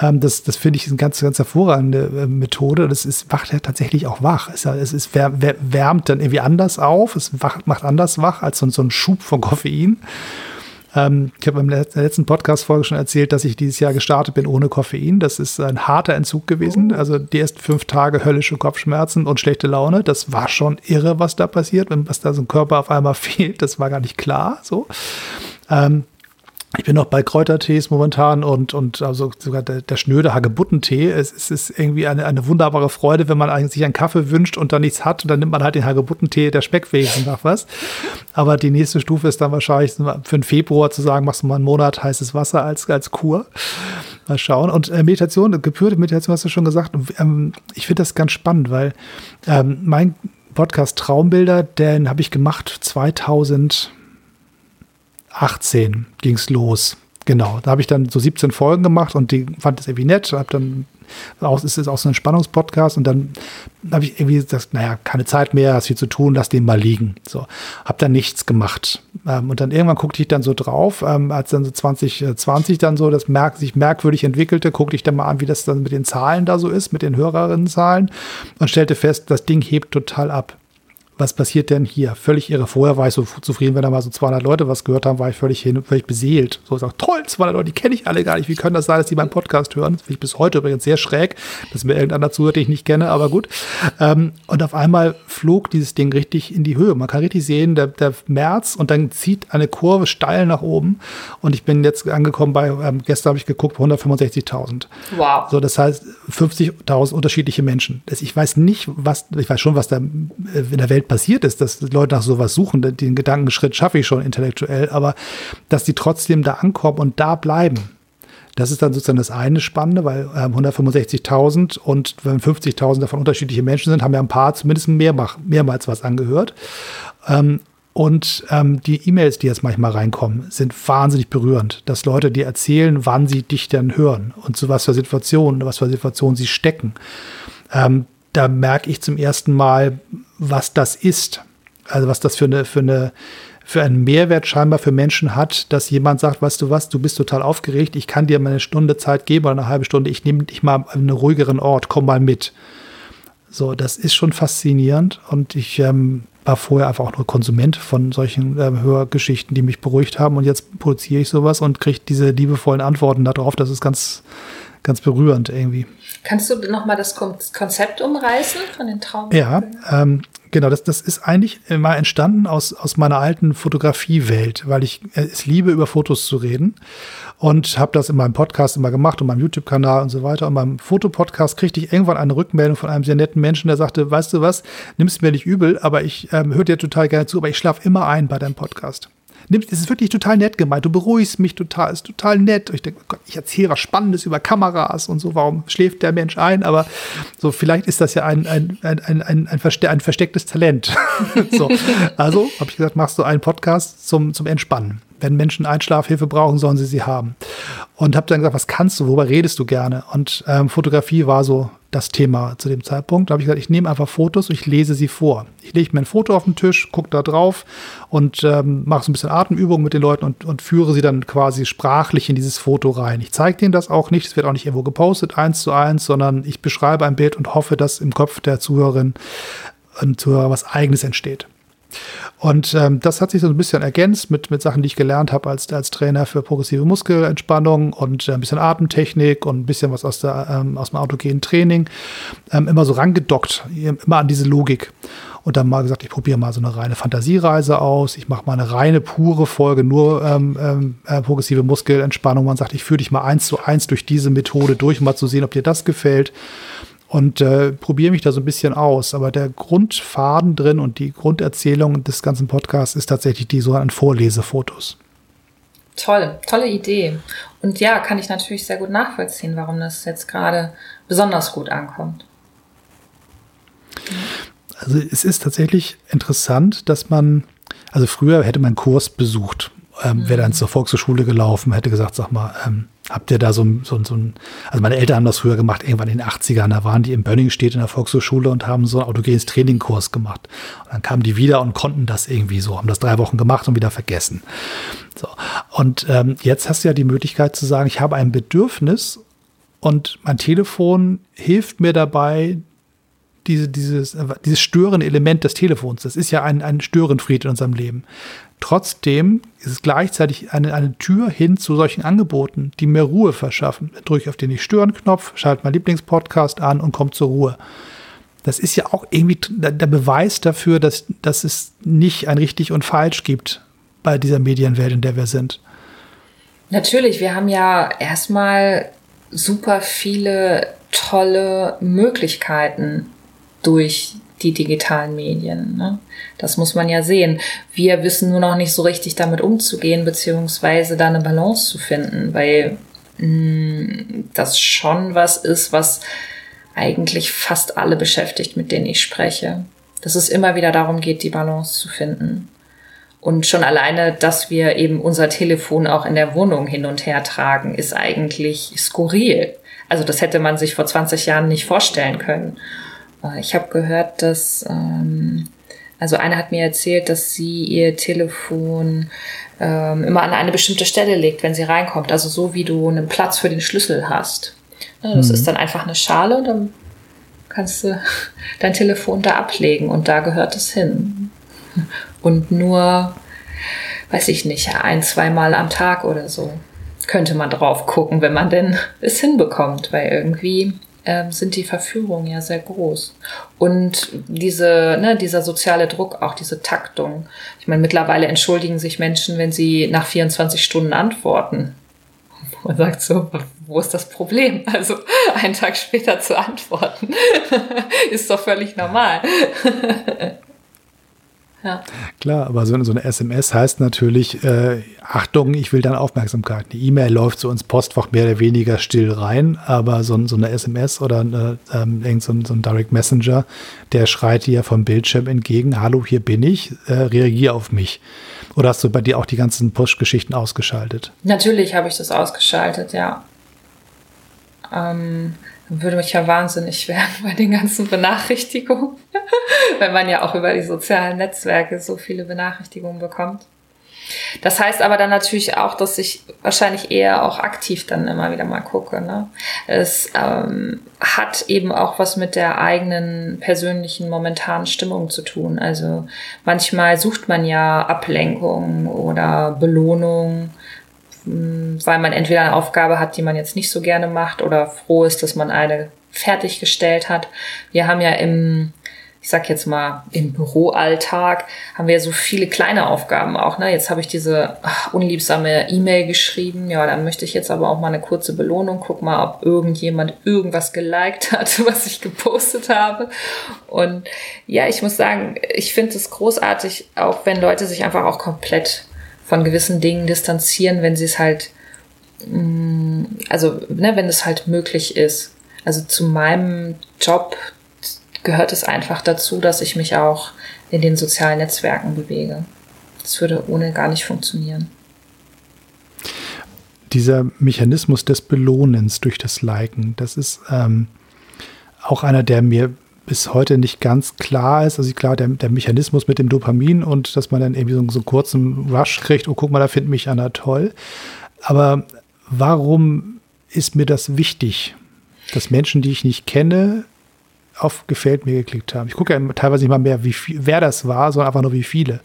Ähm, das das finde ich eine ganz, ganz hervorragende äh, Methode. Das ist, macht ja tatsächlich auch wach. Es, es ist, wärmt dann irgendwie anders auf. Es macht anders wach als so, so ein Schub von Koffein. Ähm, ich habe in der letzten Podcast-Folge schon erzählt, dass ich dieses Jahr gestartet bin ohne Koffein. Das ist ein harter Entzug gewesen. Oh. Also die ersten fünf Tage höllische Kopfschmerzen und schlechte Laune. Das war schon irre, was da passiert, wenn was da so ein Körper auf einmal [LAUGHS] fehlt. Das war gar nicht klar. So. Ähm, ich bin noch bei Kräutertees momentan und, und also sogar der, der schnöde Hagebuttentee. Es, es ist irgendwie eine, eine wunderbare Freude, wenn man sich einen Kaffee wünscht und dann nichts hat. Und dann nimmt man halt den Hagebuttentee der Speckwesen nach was. Aber die nächste Stufe ist dann wahrscheinlich für den Februar zu sagen, machst du mal einen Monat heißes Wasser als, als Kur. Mal schauen. Und äh, Meditation, geführte Meditation hast du schon gesagt. Ähm, ich finde das ganz spannend, weil ähm, mein Podcast Traumbilder, den habe ich gemacht 2000 18 ging es los. Genau, da habe ich dann so 17 Folgen gemacht und die fand es irgendwie nett. Habe dann auch, ist es auch so ein Spannungspodcast und dann habe ich irgendwie gesagt, naja, keine Zeit mehr, hast viel zu tun, lass den mal liegen. So, habe dann nichts gemacht. Ähm, und dann irgendwann guckte ich dann so drauf, ähm, als dann so 2020 dann so das merk sich merkwürdig entwickelte, guckte ich dann mal an, wie das dann mit den Zahlen da so ist, mit den Hörerinnenzahlen und stellte fest, das Ding hebt total ab was passiert denn hier? Völlig irre. Vorher war ich so zufrieden, wenn da mal so 200 Leute was gehört haben, war ich völlig hin, völlig beseelt. So, ich sag, toll, 200 Leute, die kenne ich alle gar nicht. Wie können das sein, dass die meinen Podcast hören? Das finde ich bis heute übrigens sehr schräg, dass mir irgendeiner zuhört, den ich nicht kenne, aber gut. Ähm, und auf einmal flog dieses Ding richtig in die Höhe. Man kann richtig sehen, der, der März und dann zieht eine Kurve steil nach oben. Und ich bin jetzt angekommen bei, ähm, gestern habe ich geguckt, 165.000. Wow. So, das heißt 50.000 unterschiedliche Menschen. Ich weiß nicht, was, ich weiß schon, was da äh, in der Welt passiert ist, dass Leute nach sowas suchen, den Gedankenschritt schaffe ich schon intellektuell, aber dass die trotzdem da ankommen und da bleiben. Das ist dann sozusagen das eine Spannende, weil äh, 165.000 und wenn 50.000 davon unterschiedliche Menschen sind, haben ja ein paar zumindest mehrmals, mehrmals was angehört. Ähm, und ähm, die E-Mails, die jetzt manchmal reinkommen, sind wahnsinnig berührend, dass Leute dir erzählen, wann sie dich dann hören und zu was für Situationen, was für Situationen sie stecken. Ähm, da merke ich zum ersten Mal, was das ist. Also was das für eine, für eine, für einen Mehrwert scheinbar für Menschen hat, dass jemand sagt, weißt du was, du bist total aufgeregt, ich kann dir mal eine Stunde Zeit geben oder eine halbe Stunde, ich nehme dich mal an einen ruhigeren Ort, komm mal mit. So, das ist schon faszinierend und ich ähm, war vorher einfach auch nur Konsument von solchen äh, Hörgeschichten, die mich beruhigt haben und jetzt produziere ich sowas und kriege diese liebevollen Antworten darauf. Das ist ganz, ganz berührend irgendwie. Kannst du nochmal das Konzept umreißen von den Traum? Ja, ähm, genau, das, das ist eigentlich mal entstanden aus, aus meiner alten Fotografiewelt, weil ich äh, es liebe, über Fotos zu reden und habe das in meinem Podcast immer gemacht und meinem YouTube-Kanal und so weiter. Und beim Fotopodcast kriegte ich irgendwann eine Rückmeldung von einem sehr netten Menschen, der sagte, weißt du was, nimmst mir nicht übel, aber ich ähm, höre dir total gerne zu, aber ich schlafe immer ein bei deinem Podcast nimmst, es ist wirklich total nett gemeint. Du beruhigst mich total, ist total nett. Ich denke, oh Gott, ich erzähle was Spannendes über Kameras und so. Warum schläft der Mensch ein? Aber so, vielleicht ist das ja ein, ein, ein, ein, ein, ein, verste ein verstecktes Talent. [LAUGHS] so. Also habe ich gesagt, machst du einen Podcast zum, zum Entspannen. Wenn Menschen Einschlafhilfe brauchen, sollen sie sie haben. Und habe dann gesagt, was kannst du, worüber redest du gerne? Und ähm, Fotografie war so das Thema zu dem Zeitpunkt. Da habe ich gesagt, ich nehme einfach Fotos und ich lese sie vor. Ich lege mir ein Foto auf den Tisch, gucke da drauf und ähm, mache so ein bisschen Atemübungen mit den Leuten und, und führe sie dann quasi sprachlich in dieses Foto rein. Ich zeige denen das auch nicht, es wird auch nicht irgendwo gepostet, eins zu eins, sondern ich beschreibe ein Bild und hoffe, dass im Kopf der Zuhörerin ein Zuhörer was Eigenes entsteht. Und ähm, das hat sich so ein bisschen ergänzt mit, mit Sachen, die ich gelernt habe als, als Trainer für progressive Muskelentspannung und äh, ein bisschen Atemtechnik und ein bisschen was aus, der, ähm, aus dem autogenen Training. Ähm, immer so rangedockt, immer an diese Logik. Und dann mal gesagt, ich probiere mal so eine reine Fantasiereise aus. Ich mache mal eine reine, pure Folge, nur ähm, ähm, äh, progressive Muskelentspannung. Man sagt, ich führe dich mal eins zu eins durch diese Methode durch, um mal zu sehen, ob dir das gefällt und äh, probiere mich da so ein bisschen aus. Aber der Grundfaden drin und die Grunderzählung des ganzen Podcasts ist tatsächlich die so an Vorlesefotos. Toll, tolle Idee. Und ja, kann ich natürlich sehr gut nachvollziehen, warum das jetzt gerade besonders gut ankommt. Also es ist tatsächlich interessant, dass man, also früher hätte man einen Kurs besucht, ähm, mhm. wäre dann zur Volkshochschule gelaufen, hätte gesagt, sag mal, ähm, Habt ihr da so, so, so ein, also meine Eltern haben das früher gemacht, irgendwann in den 80ern, da waren die in Bönning steht in der Volkshochschule und haben so einen autogenes Trainingkurs gemacht. Und dann kamen die wieder und konnten das irgendwie so, haben das drei Wochen gemacht und wieder vergessen. So. Und ähm, jetzt hast du ja die Möglichkeit zu sagen, ich habe ein Bedürfnis und mein Telefon hilft mir dabei, diese, dieses, dieses störende Element des Telefons. Das ist ja ein, ein Störenfried in unserem Leben. Trotzdem ist es gleichzeitig eine, eine Tür hin zu solchen Angeboten, die mir Ruhe verschaffen. Drücke ich auf den Nicht-Stören-Knopf, schalte meinen Lieblingspodcast an und komme zur Ruhe. Das ist ja auch irgendwie der Beweis dafür, dass, dass es nicht ein richtig und falsch gibt bei dieser Medienwelt, in der wir sind. Natürlich, wir haben ja erstmal super viele tolle Möglichkeiten durch die digitalen Medien. Ne? Das muss man ja sehen. Wir wissen nur noch nicht so richtig damit umzugehen, beziehungsweise da eine Balance zu finden, weil mh, mm, das schon was ist, was eigentlich fast alle beschäftigt, mit denen ich spreche. Dass es immer wieder darum geht, die Balance zu finden. Und schon alleine, dass wir eben unser Telefon auch in der Wohnung hin und her tragen, ist eigentlich skurril. Also das hätte man sich vor 20 Jahren nicht vorstellen können. Äh, ich habe gehört, dass, ähm, also eine hat mir erzählt, dass sie ihr Telefon ähm, immer an eine bestimmte Stelle legt, wenn sie reinkommt. Also so wie du einen Platz für den Schlüssel hast. Das mhm. ist dann einfach eine Schale und dann kannst du [LAUGHS] dein Telefon da ablegen und da gehört es hin. Und nur, weiß ich nicht, ein, zweimal am Tag oder so könnte man drauf gucken, wenn man denn [LAUGHS] es hinbekommt, weil irgendwie ähm, sind die Verführungen ja sehr groß. Und diese, ne, dieser soziale Druck, auch diese Taktung. Ich meine, mittlerweile entschuldigen sich Menschen, wenn sie nach 24 Stunden antworten. [LAUGHS] Man sagt so, wo ist das Problem? [LAUGHS] Also einen Tag später zu antworten, [LAUGHS] ist doch völlig normal. Ja. Klar, aber so, so, eine SMS heißt natürlich, äh, Achtung, ich will deine Aufmerksamkeit. Die E-Mail läuft so ins Postfach mehr oder weniger still rein, aber so, so eine SMS oder eine, ähm, irgend so, so, ein Direct Messenger, der schreit dir vom Bildschirm entgegen, hallo, hier bin ich, äh, reagier auf mich. Oder hast du bei dir auch die ganzen Push-Geschichten ausgeschaltet? Natürlich habe ich das ausgeschaltet, ja. Ähm, würde mich ja wahnsinnig werden [LAUGHS] bei den ganzen Benachrichtigungen, [LAUGHS] weil man ja auch über die sozialen Netzwerke so viele Benachrichtigungen bekommt. Das heißt aber dann natürlich auch, dass ich wahrscheinlich eher auch aktiv dann immer wieder mal gucke. Ne? Es ähm, hat eben auch was mit der eigenen persönlichen momentanen Stimmung zu tun. Also manchmal sucht man ja Ablenkung oder Belohnung weil man entweder eine Aufgabe hat, die man jetzt nicht so gerne macht oder froh ist, dass man eine fertiggestellt hat. Wir haben ja im, ich sag jetzt mal, im Büroalltag haben wir so viele kleine Aufgaben auch. Ne? Jetzt habe ich diese ach, unliebsame E-Mail geschrieben. Ja, dann möchte ich jetzt aber auch mal eine kurze Belohnung. Guck mal, ob irgendjemand irgendwas geliked [LAUGHS] hat, was ich gepostet habe. Und ja, ich muss sagen, ich finde es großartig, auch wenn Leute sich einfach auch komplett von gewissen Dingen distanzieren, wenn sie es halt, mm, also ne, wenn es halt möglich ist. Also zu meinem Job gehört es einfach dazu, dass ich mich auch in den sozialen Netzwerken bewege. Das würde ohne gar nicht funktionieren. Dieser Mechanismus des Belohnens durch das Liken, das ist ähm, auch einer, der mir bis heute nicht ganz klar ist. Also klar, der, der Mechanismus mit dem Dopamin und dass man dann irgendwie so, so einen kurzen Rush kriegt, oh guck mal, da findet mich Anna toll. Aber warum ist mir das wichtig, dass Menschen, die ich nicht kenne, auf Gefällt mir geklickt haben. Ich gucke ja teilweise nicht mal mehr, wie viel, wer das war, sondern einfach nur wie viele.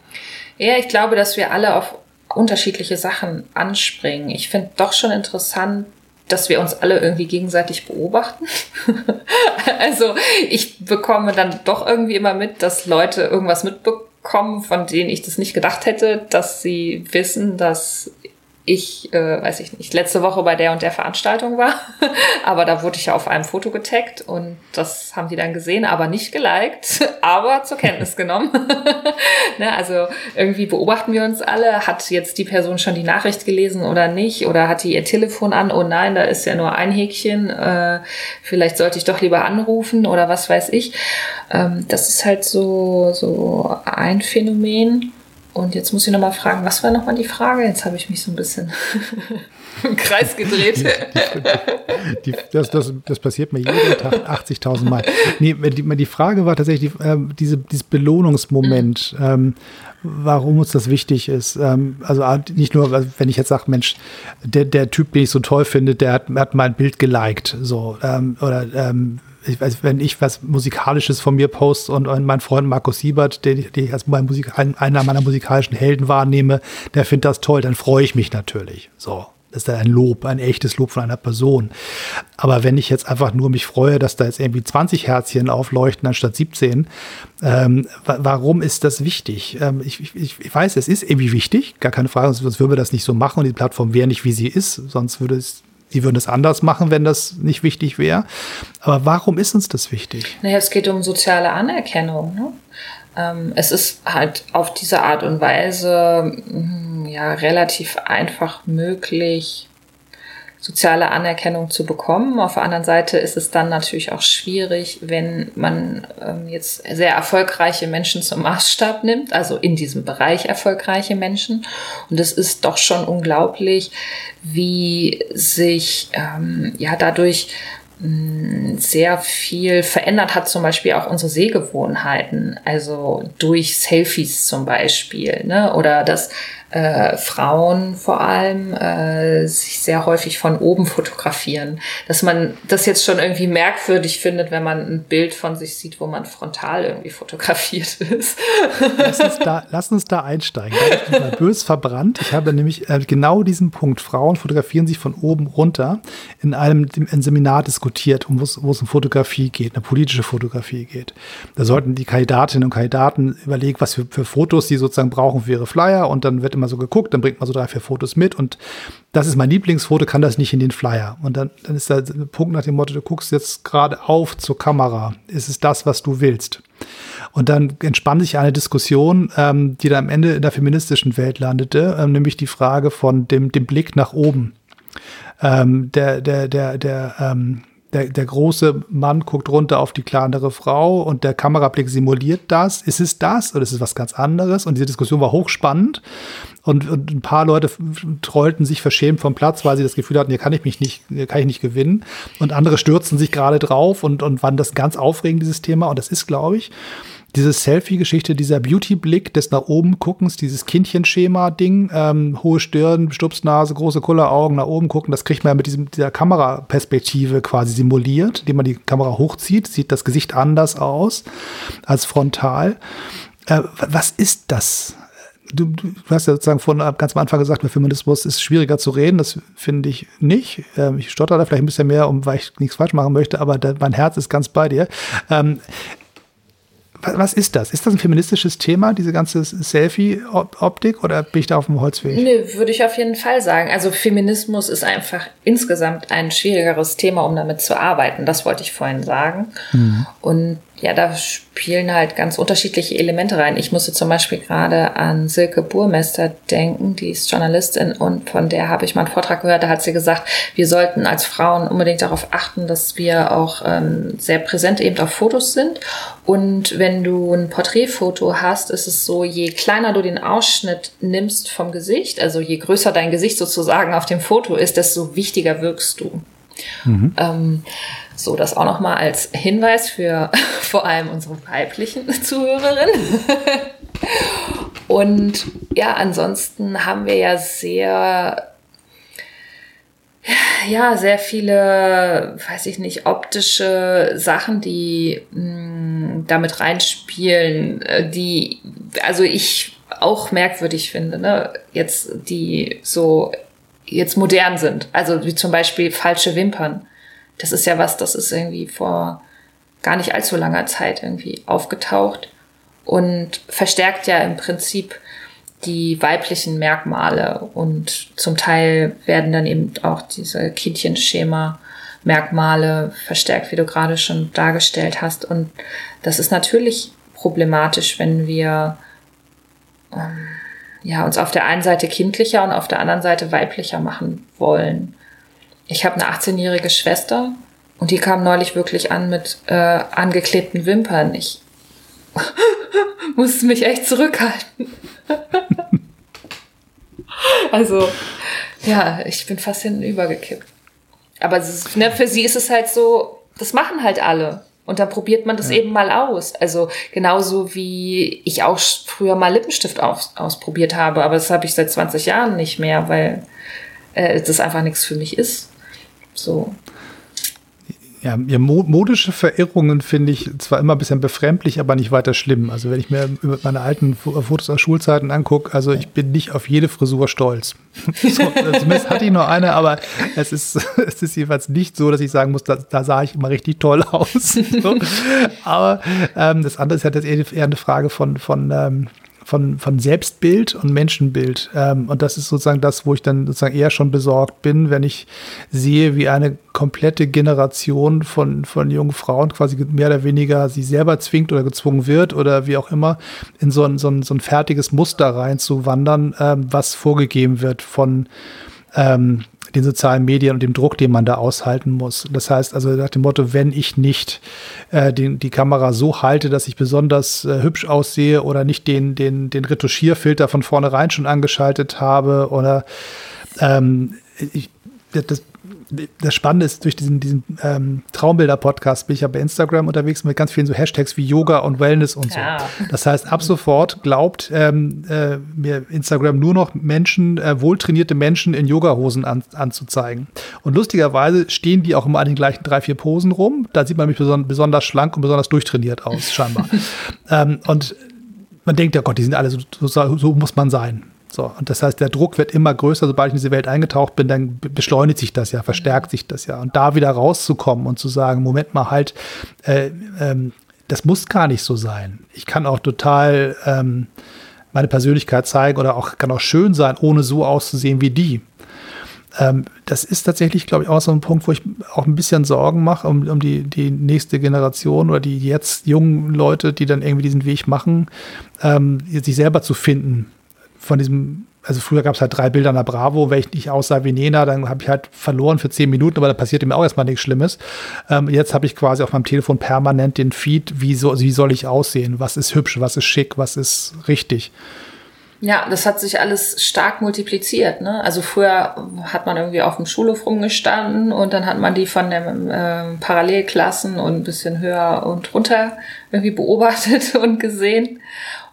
Ja, ich glaube, dass wir alle auf unterschiedliche Sachen anspringen. Ich finde doch schon interessant, dass wir uns alle irgendwie gegenseitig beobachten. [LAUGHS] also ich bekomme dann doch irgendwie immer mit, dass Leute irgendwas mitbekommen, von denen ich das nicht gedacht hätte, dass sie wissen, dass ich, äh, weiß ich nicht, letzte Woche bei der und der Veranstaltung war. [LAUGHS] aber da wurde ich ja auf einem Foto getaggt und das haben die dann gesehen, aber nicht geliked, [LAUGHS] aber zur Kenntnis [LAUGHS] genommen. ne, also irgendwie beobachten wir uns alle. Hat jetzt die Person schon die Nachricht gelesen oder nicht? Oder hat die ihr Telefon an? Oh nein, da ist ja nur ein Häkchen. Äh, vielleicht sollte ich doch lieber anrufen oder was weiß ich. Ähm, das ist halt so, so ein Phänomen. Und jetzt muss ich nochmal fragen, was war nochmal die Frage? Jetzt habe ich mich so ein bisschen im Kreis gedreht. Die, die, das, das, das, passiert mir jeden Tag 80.000 Mal. Nee, die, die, Frage war tatsächlich äh, diese, dieses Belohnungsmoment, ähm, warum uns das wichtig ist. Ähm, also nicht nur, wenn ich jetzt sage, Mensch, der, der Typ, den ich so toll finde, der hat, hat mein Bild geliked. So, ähm, oder ähm, ich weiß, wenn ich was Musikalisches von mir poste und, mein Freund Markus Siebert, den, den ich als mein Musik, einer meiner musikalischen Helden wahrnehme, der findet das toll, dann freue ich mich natürlich. So. Das ist dann ein Lob, ein echtes Lob von einer Person. Aber wenn ich jetzt einfach nur mich freue, dass da jetzt irgendwie 20 Herzchen aufleuchten anstatt 17, ähm, warum ist das wichtig? Ähm, ich, ich, ich weiß, es ist irgendwie wichtig, gar keine Frage, sonst würden wir das nicht so machen und die Plattform wäre nicht, wie sie ist, sonst würde es die würden es anders machen, wenn das nicht wichtig wäre. Aber warum ist uns das wichtig? Naja, es geht um soziale Anerkennung. Ne? Ähm, es ist halt auf diese Art und Weise hm, ja relativ einfach möglich, soziale Anerkennung zu bekommen. Auf der anderen Seite ist es dann natürlich auch schwierig, wenn man ähm, jetzt sehr erfolgreiche Menschen zum Maßstab nimmt, also in diesem Bereich erfolgreiche Menschen. Und es ist doch schon unglaublich, wie sich ähm, ja dadurch hm, sehr viel verändert hat, zum Beispiel auch unsere Sehgewohnheiten, also durch Selfies zum Beispiel, ne? oder dass äh, Frauen vor allem äh, sich sehr häufig von oben fotografieren. Dass man das jetzt schon irgendwie merkwürdig findet, wenn man ein Bild von sich sieht, wo man frontal irgendwie fotografiert [LAUGHS] ist. Lass uns da, lass uns da einsteigen. Bin ich mal bös verbrannt. Ich habe nämlich äh, genau diesen Punkt. Frauen fotografieren sich von oben runter in einem in Seminar diskutiert, um wo es um Fotografie geht, eine politische Fotografie geht. Da sollten die Kandidatinnen und Kandidaten überlegen, was für, für Fotos sie sozusagen brauchen für ihre Flyer und dann wird immer mal so geguckt, dann bringt man so drei, vier Fotos mit und das ist mein Lieblingsfoto, kann das nicht in den Flyer. Und dann, dann ist da ein Punkt nach dem Motto, du guckst jetzt gerade auf zur Kamera. Ist es das, was du willst? Und dann entspann sich eine Diskussion, ähm, die dann am Ende in der feministischen Welt landete, ähm, nämlich die Frage von dem, dem Blick nach oben. Ähm, der, der, der, der, ähm, der, der große Mann guckt runter auf die kleinere Frau und der Kamerablick simuliert das. Ist es das oder ist es was ganz anderes? Und diese Diskussion war hochspannend. Und, und ein paar Leute trollten sich verschämt vom Platz, weil sie das Gefühl hatten, hier kann ich mich nicht, hier kann ich nicht gewinnen. Und andere stürzten sich gerade drauf und, und fanden das ganz aufregend, dieses Thema. Und das ist, glaube ich, diese Selfie-Geschichte, dieser Beauty-Blick des nach oben guckens, dieses Kindchenschema-Ding, ähm, hohe Stirn, Stupsnase, große Kulleraugen, nach oben gucken, das kriegt man ja mit diesem, dieser Kameraperspektive quasi simuliert, indem man die Kamera hochzieht, sieht das Gesicht anders aus als frontal. Äh, was ist das? Du, du, hast ja sozusagen von ganz am Anfang gesagt, bei Feminismus ist schwieriger zu reden. Das finde ich nicht. Ähm, ich stotter da vielleicht ein bisschen mehr, um, weil ich nichts falsch machen möchte, aber da, mein Herz ist ganz bei dir. Ähm, was ist das? Ist das ein feministisches Thema, diese ganze Selfie-Optik, oder bin ich da auf dem Holzweg? Nö, würde ich auf jeden Fall sagen. Also Feminismus ist einfach insgesamt ein schwierigeres Thema, um damit zu arbeiten. Das wollte ich vorhin sagen. Mhm. Und ja, da spielen halt ganz unterschiedliche Elemente rein. Ich musste zum Beispiel gerade an Silke Burmester denken, die ist Journalistin und von der habe ich mal einen Vortrag gehört, da hat sie gesagt, wir sollten als Frauen unbedingt darauf achten, dass wir auch ähm, sehr präsent eben auf Fotos sind. Und wenn du ein Porträtfoto hast, ist es so, je kleiner du den Ausschnitt nimmst vom Gesicht, also je größer dein Gesicht sozusagen auf dem Foto ist, desto wichtiger wirkst du. Mhm. Ähm, so, das auch nochmal als Hinweis für [LAUGHS] vor allem unsere weiblichen [LAUGHS] Zuhörerinnen. [LAUGHS] Und ja, ansonsten haben wir ja sehr ja, sehr viele, weiß ich nicht, optische Sachen, die mh, mm, damit reinspielen, äh, die, also ich auch merkwürdig finde, ne? Jetzt, die so jetzt modern sind. Also wie zum Beispiel falsche Wimpern. Das ist ja was, das ist irgendwie vor gar nicht allzu langer Zeit irgendwie aufgetaucht und verstärkt ja im Prinzip die weiblichen Merkmale und zum Teil werden dann eben auch diese Kindchenschema Merkmale verstärkt, wie du gerade schon dargestellt hast. Und das ist natürlich problematisch, wenn wir ähm, ja, uns auf der einen Seite kindlicher und auf der anderen Seite weiblicher machen wollen. Ich habe eine 18-jährige Schwester und die kam neulich wirklich an mit äh, angeklebten Wimpern. Ich [LAUGHS] musste mich echt zurückhalten. [LAUGHS] also, ja, ich bin fast hinten übergekippt. Aber ist, ne, für sie ist es halt so, das machen halt alle. Und dann probiert man das ja. eben mal aus. Also genauso wie ich auch früher mal Lippenstift aus, ausprobiert habe, aber das habe ich seit 20 Jahren nicht mehr, weil äh, das einfach nichts für mich ist. So ja, ja, modische Verirrungen finde ich zwar immer ein bisschen befremdlich, aber nicht weiter schlimm. Also wenn ich mir meine alten Fotos aus Schulzeiten angucke, also ich bin nicht auf jede Frisur stolz. [LAUGHS] so, zumindest hatte ich nur eine, aber es ist, [LAUGHS] es ist jedenfalls nicht so, dass ich sagen muss, da, da sah ich immer richtig toll aus. [LAUGHS] so. Aber ähm, das andere ist ja halt eher eine Frage von, von ähm, von, von Selbstbild und Menschenbild. Ähm, und das ist sozusagen das, wo ich dann sozusagen eher schon besorgt bin, wenn ich sehe, wie eine komplette Generation von, von jungen Frauen quasi mehr oder weniger sie selber zwingt oder gezwungen wird oder wie auch immer, in so ein, so ein, so ein fertiges Muster reinzuwandern, ähm, was vorgegeben wird von ähm, den sozialen Medien und dem Druck, den man da aushalten muss. Das heißt also nach dem Motto, wenn ich nicht äh, den, die Kamera so halte, dass ich besonders äh, hübsch aussehe oder nicht den, den, den Retuschierfilter von vornherein schon angeschaltet habe oder ähm, ich, das, das Spannende ist, durch diesen, diesen ähm, Traumbilder-Podcast bin ich ja bei Instagram unterwegs mit ganz vielen so Hashtags wie Yoga und Wellness und so. Ja. Das heißt, ab sofort glaubt ähm, äh, mir Instagram nur noch Menschen, äh, wohltrainierte Menschen in Yogahosen an, anzuzeigen. Und lustigerweise stehen die auch immer an den gleichen drei, vier Posen rum. Da sieht man mich beson besonders schlank und besonders durchtrainiert aus, scheinbar. [LAUGHS] ähm, und man denkt, ja Gott, die sind alle so, so, so muss man sein. So, und das heißt, der Druck wird immer größer, sobald ich in diese Welt eingetaucht bin, dann beschleunigt sich das ja, verstärkt sich das ja. Und da wieder rauszukommen und zu sagen, Moment mal halt, äh, ähm, das muss gar nicht so sein. Ich kann auch total ähm, meine Persönlichkeit zeigen oder auch kann auch schön sein, ohne so auszusehen wie die. Ähm, das ist tatsächlich, glaube ich, auch so ein Punkt, wo ich auch ein bisschen Sorgen mache um, um die, die nächste Generation oder die jetzt jungen Leute, die dann irgendwie diesen Weg machen, ähm, sich selber zu finden von diesem, also früher gab es halt drei Bilder in Bravo, wenn ich aussah wie Nena, dann habe ich halt verloren für zehn Minuten, aber da passierte mir auch erstmal nichts Schlimmes. Ähm, jetzt habe ich quasi auf meinem Telefon permanent den Feed, wie, so, wie soll ich aussehen, was ist hübsch, was ist schick, was ist richtig. Ja, das hat sich alles stark multipliziert. Ne? Also früher hat man irgendwie auf dem Schulhof rumgestanden und dann hat man die von den äh, Parallelklassen und ein bisschen höher und runter irgendwie beobachtet [LAUGHS] und gesehen,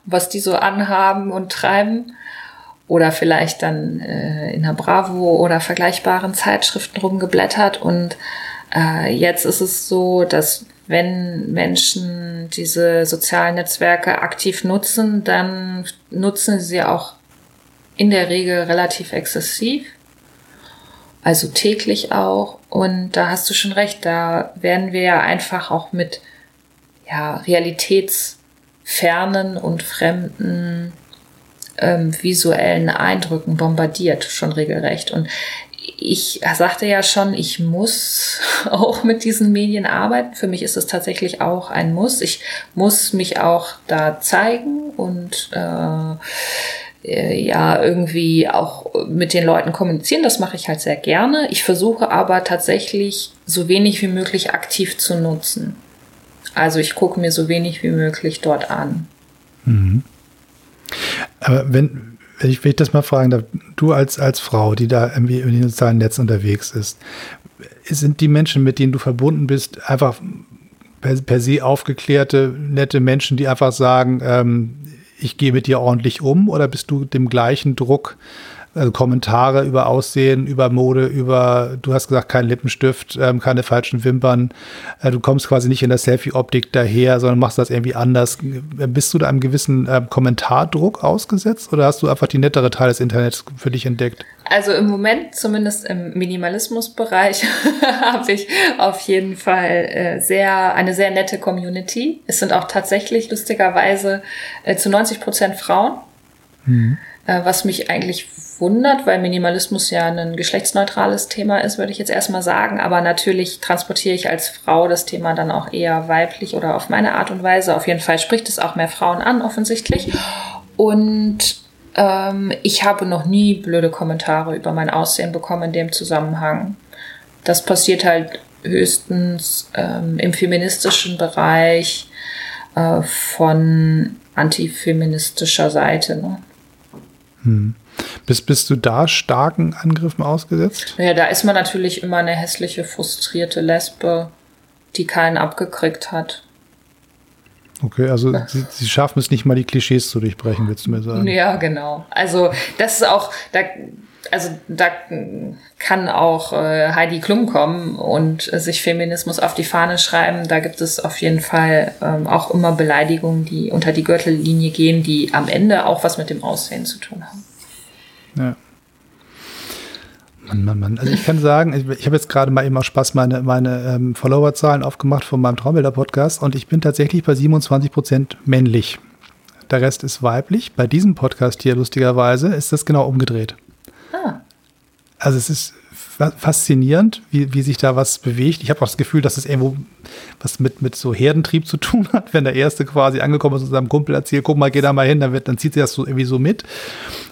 was die so anhaben und treiben oder vielleicht dann äh, in der Bravo oder vergleichbaren Zeitschriften rumgeblättert. Und äh, jetzt ist es so, dass wenn Menschen diese sozialen Netzwerke aktiv nutzen, dann nutzen sie auch in der Regel relativ exzessiv, also täglich auch. Und da hast du schon recht, da werden wir ja einfach auch mit ja, realitätsfernen und fremden ähm, visuellen Eindrücken bombardiert, schon regelrecht. Und ich sagte ja schon, ich muss [LAUGHS] auch mit diesen Medien arbeiten. Für mich ist es tatsächlich auch ein Muss. Ich muss mich auch da zeigen und äh, äh, ja irgendwie auch mit den Leuten kommunizieren. Das mache ich halt sehr gerne. Ich versuche aber tatsächlich so wenig wie möglich aktiv zu nutzen. Also ich gucke mir so wenig wie möglich dort an. Mhm. Aber wenn, wenn ich, wenn ich das mal fragen darf, du als, als Frau, die da irgendwie in den sozialen Netz unterwegs ist, sind die Menschen, mit denen du verbunden bist, einfach per, per se aufgeklärte, nette Menschen, die einfach sagen, ähm, ich gehe mit dir ordentlich um, oder bist du dem gleichen Druck also Kommentare über Aussehen, über Mode, über, du hast gesagt, kein Lippenstift, ähm, keine falschen Wimpern. Äh, du kommst quasi nicht in der Selfie-Optik daher, sondern machst das irgendwie anders. Bist du da einem gewissen äh, Kommentardruck ausgesetzt oder hast du einfach die nettere Teil des Internets für dich entdeckt? Also im Moment, zumindest im Minimalismusbereich, [LAUGHS] habe ich auf jeden Fall äh, sehr eine sehr nette Community. Es sind auch tatsächlich lustigerweise äh, zu 90 Prozent Frauen, mhm. Äh, was mich eigentlich wundert, weil Minimalismus ja ein geschlechtsneutrales Thema ist, würde ich jetzt erstmal sagen. Aber natürlich transportiere ich als Frau das Thema dann auch eher weiblich oder auf meine Art und Weise. Auf jeden Fall spricht es auch mehr Frauen an, offensichtlich. Und ähm, ich habe noch nie blöde Kommentare über mein Aussehen bekommen in dem Zusammenhang. Das passiert halt höchstens ähm, im feministischen Bereich äh, von antifeministischer Seite. Ne? Hm. Bist, bist du da starken Angriffen ausgesetzt? Ja, da ist man natürlich immer eine hässliche, frustrierte Lesbe, die keinen abgekriegt hat. Okay, also sie, sie, schaffen es nicht mal, die Klischees zu durchbrechen, willst du mir sagen? Ja, genau. Also das ist auch, da, also da kann auch äh, Heidi Klum kommen und äh, sich Feminismus auf die Fahne schreiben. Da gibt es auf jeden Fall ähm, auch immer Beleidigungen, die unter die Gürtellinie gehen, die am Ende auch was mit dem Aussehen zu tun haben. Ja. Mann, Mann, Mann. Also ich kann sagen, ich, ich habe jetzt gerade mal eben aus Spaß meine, meine ähm, Followerzahlen aufgemacht von meinem Traumbilder-Podcast und ich bin tatsächlich bei 27 Prozent männlich. Der Rest ist weiblich. Bei diesem Podcast hier, lustigerweise, ist das genau umgedreht. Ah. Also es ist faszinierend, wie, wie sich da was bewegt. Ich habe auch das Gefühl, dass es irgendwo was mit, mit so Herdentrieb zu [LAUGHS] tun hat, wenn der Erste quasi angekommen ist und seinem Kumpel erzählt, guck mal, geh da mal hin, dann, wird, dann zieht sie das so irgendwie so mit.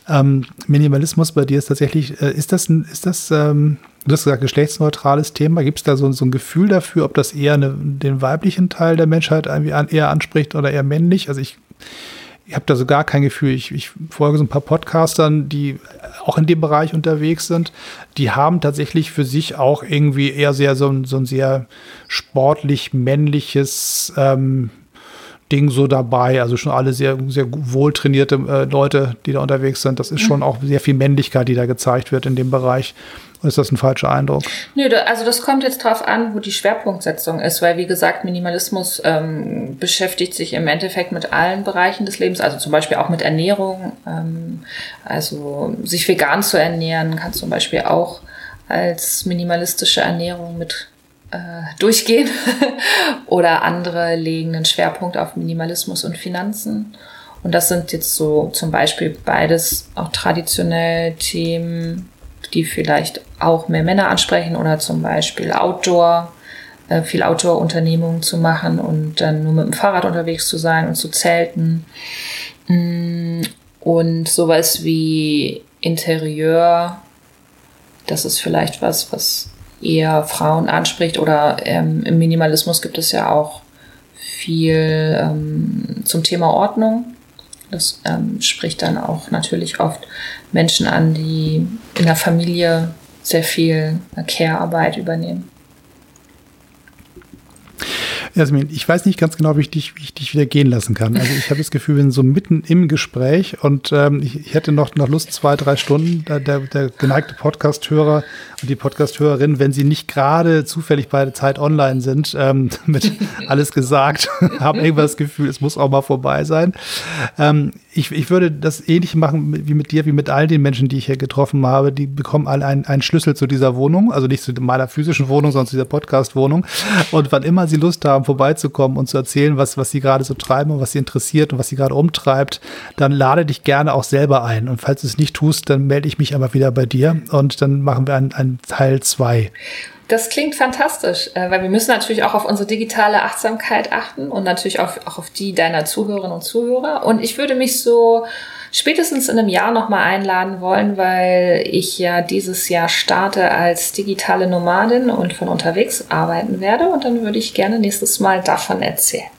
Ähm, Minimalismus bei dir ist tatsächlich, äh, ist das, ein, ist das ähm, du hast gesagt, geschlechtsneutrales Thema. Gibt es da so, so ein Gefühl dafür, ob das eher eine, den weiblichen Teil der Menschheit irgendwie an, eher anspricht oder eher männlich? Also ich ich habe da so gar kein Gefühl. Ich, ich folge so ein paar Podcastern, die auch in dem Bereich unterwegs sind. Die haben tatsächlich für sich auch irgendwie eher sehr so ein, so ein sehr sportlich männliches ähm, Ding so dabei. Also schon alle sehr, sehr wohltrainierte äh, Leute, die da unterwegs sind. Das ist schon auch sehr viel Männlichkeit, die da gezeigt wird in dem Bereich. Oder ist das ein falscher Eindruck? Nö, also das kommt jetzt drauf an, wo die Schwerpunktsetzung ist, weil wie gesagt, Minimalismus ähm, beschäftigt sich im Endeffekt mit allen Bereichen des Lebens, also zum Beispiel auch mit Ernährung. Ähm, also sich vegan zu ernähren kann zum Beispiel auch als minimalistische Ernährung mit durchgehen. [LAUGHS] Oder andere legen einen Schwerpunkt auf Minimalismus und Finanzen. Und das sind jetzt so zum Beispiel beides auch traditionell Themen, die vielleicht auch mehr Männer ansprechen oder zum Beispiel Outdoor, äh, viel Outdoor-Unternehmungen zu machen und dann nur mit dem Fahrrad unterwegs zu sein und zu zelten. Mm, und sowas wie Interieur, das ist vielleicht was, was eher Frauen anspricht oder ähm, im Minimalismus gibt es ja auch viel ähm, zum Thema Ordnung. Das ähm, spricht dann auch natürlich oft Menschen an, die in der Familie sehr viel Care-Arbeit übernehmen. Jasmin, ich weiß nicht ganz genau, wie ich dich, wie ich dich wieder gehen lassen kann. Also ich habe das Gefühl, wir sind so mitten im Gespräch und ähm, ich, ich, hätte noch, noch Lust, zwei, drei Stunden. Der, der geneigte Podcast-Hörer und die Podcast-Hörerin, wenn sie nicht gerade zufällig bei der Zeit online sind, ähm, [LAUGHS] mit alles gesagt, [LAUGHS] haben irgendwas das Gefühl, es muss auch mal vorbei sein. Ähm, ich, ich würde das ähnlich machen wie mit dir, wie mit all den Menschen, die ich hier getroffen habe. Die bekommen alle einen, einen Schlüssel zu dieser Wohnung, also nicht zu meiner physischen Wohnung, sondern zu dieser Podcast-Wohnung. Und wann immer sie Lust haben, vorbeizukommen und zu erzählen, was, was sie gerade so treiben und was sie interessiert und was sie gerade umtreibt, dann lade dich gerne auch selber ein. Und falls du es nicht tust, dann melde ich mich aber wieder bei dir und dann machen wir einen, einen Teil zwei. Das klingt fantastisch, äh, weil wir müssen natürlich auch auf unsere digitale Achtsamkeit achten und natürlich auch, auch auf die deiner Zuhörerinnen und Zuhörer. Und ich würde mich so spätestens in einem Jahr nochmal einladen wollen, weil ich ja dieses Jahr starte als digitale Nomadin und von unterwegs arbeiten werde. Und dann würde ich gerne nächstes Mal davon erzählen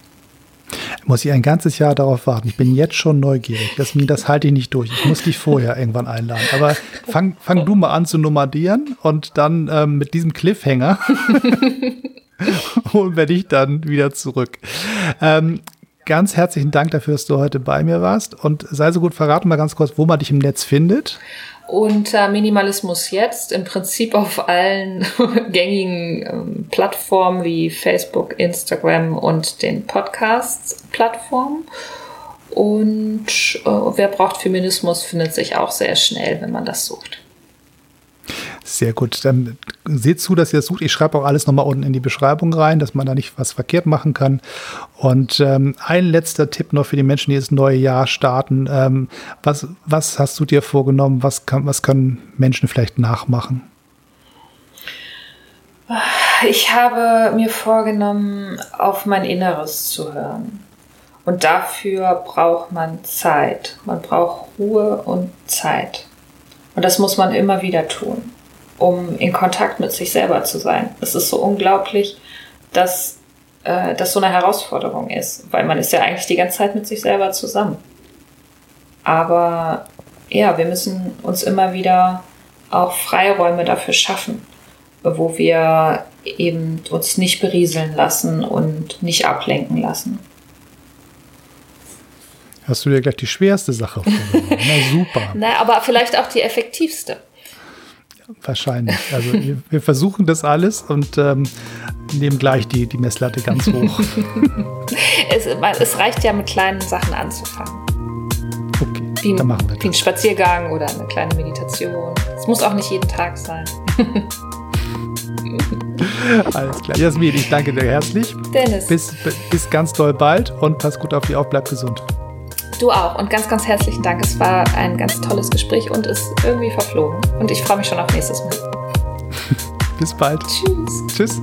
muss ich ein ganzes Jahr darauf warten. Ich bin jetzt schon neugierig. Das, das halte ich nicht durch. Ich muss dich vorher irgendwann einladen. Aber fang, fang du mal an zu nomadieren und dann ähm, mit diesem Cliffhanger [LAUGHS] holen wir dich dann wieder zurück. Ähm, ganz herzlichen Dank dafür, dass du heute bei mir warst. Und sei so gut, verraten mal ganz kurz, wo man dich im Netz findet. unter Minimalismus jetzt im Prinzip auf allen [LAUGHS] gängigen ähm, Plattformen wie Facebook, Instagram und den Podcast-Plattformen. Und äh, wer braucht Feminismus, findet sich auch sehr schnell, wenn man das sucht. Sehr gut. Dann seht zu, dass ihr das sucht. Ich schreibe auch alles nochmal unten in die Beschreibung rein, dass man da nicht was verkehrt machen kann. Und ähm, ein letzter Tipp noch für die Menschen, die das neue Jahr starten. Ähm, was, was hast du dir vorgenommen? Was, kann, was können Menschen vielleicht nachmachen? Ich habe mir vorgenommen, auf mein Inneres zu hören. Und dafür braucht man Zeit. Man braucht Ruhe und Zeit. Und das muss man immer wieder tun um in Kontakt mit sich selber zu sein. Es ist so unglaublich, dass äh, das so eine Herausforderung ist, weil man ist ja eigentlich die ganze Zeit mit sich selber zusammen. Aber ja, wir müssen uns immer wieder auch Freiräume dafür schaffen, wo wir eben uns nicht berieseln lassen und nicht ablenken lassen. Hast du dir gleich die schwerste Sache vorgenommen? Na super. [LAUGHS] Na, aber vielleicht auch die effektivste. Wahrscheinlich. Also wir, versuchen das alles und ähm, nehmen gleich die, die Messlatte ganz hoch. [LAUGHS] es, es, reicht ja mit kleinen Sachen anzufangen. Okay, wie, dann machen wir das. Wie ein Spaziergang oder eine kleine Meditation. Es muss auch nicht jeden Tag sein. [LAUGHS] Alles klar. Jasmin, ich danke dir herzlich. Dennis. Bis, bis ganz doll bald und pass gut auf dich auf, bleib gesund. Du auch und ganz, ganz herzlichen Dank. Es war ein ganz tolles Gespräch und ist irgendwie verflogen. Und ich freue mich schon auf nächstes Mal. [LAUGHS] Bis bald. Tschüss. Tschüss.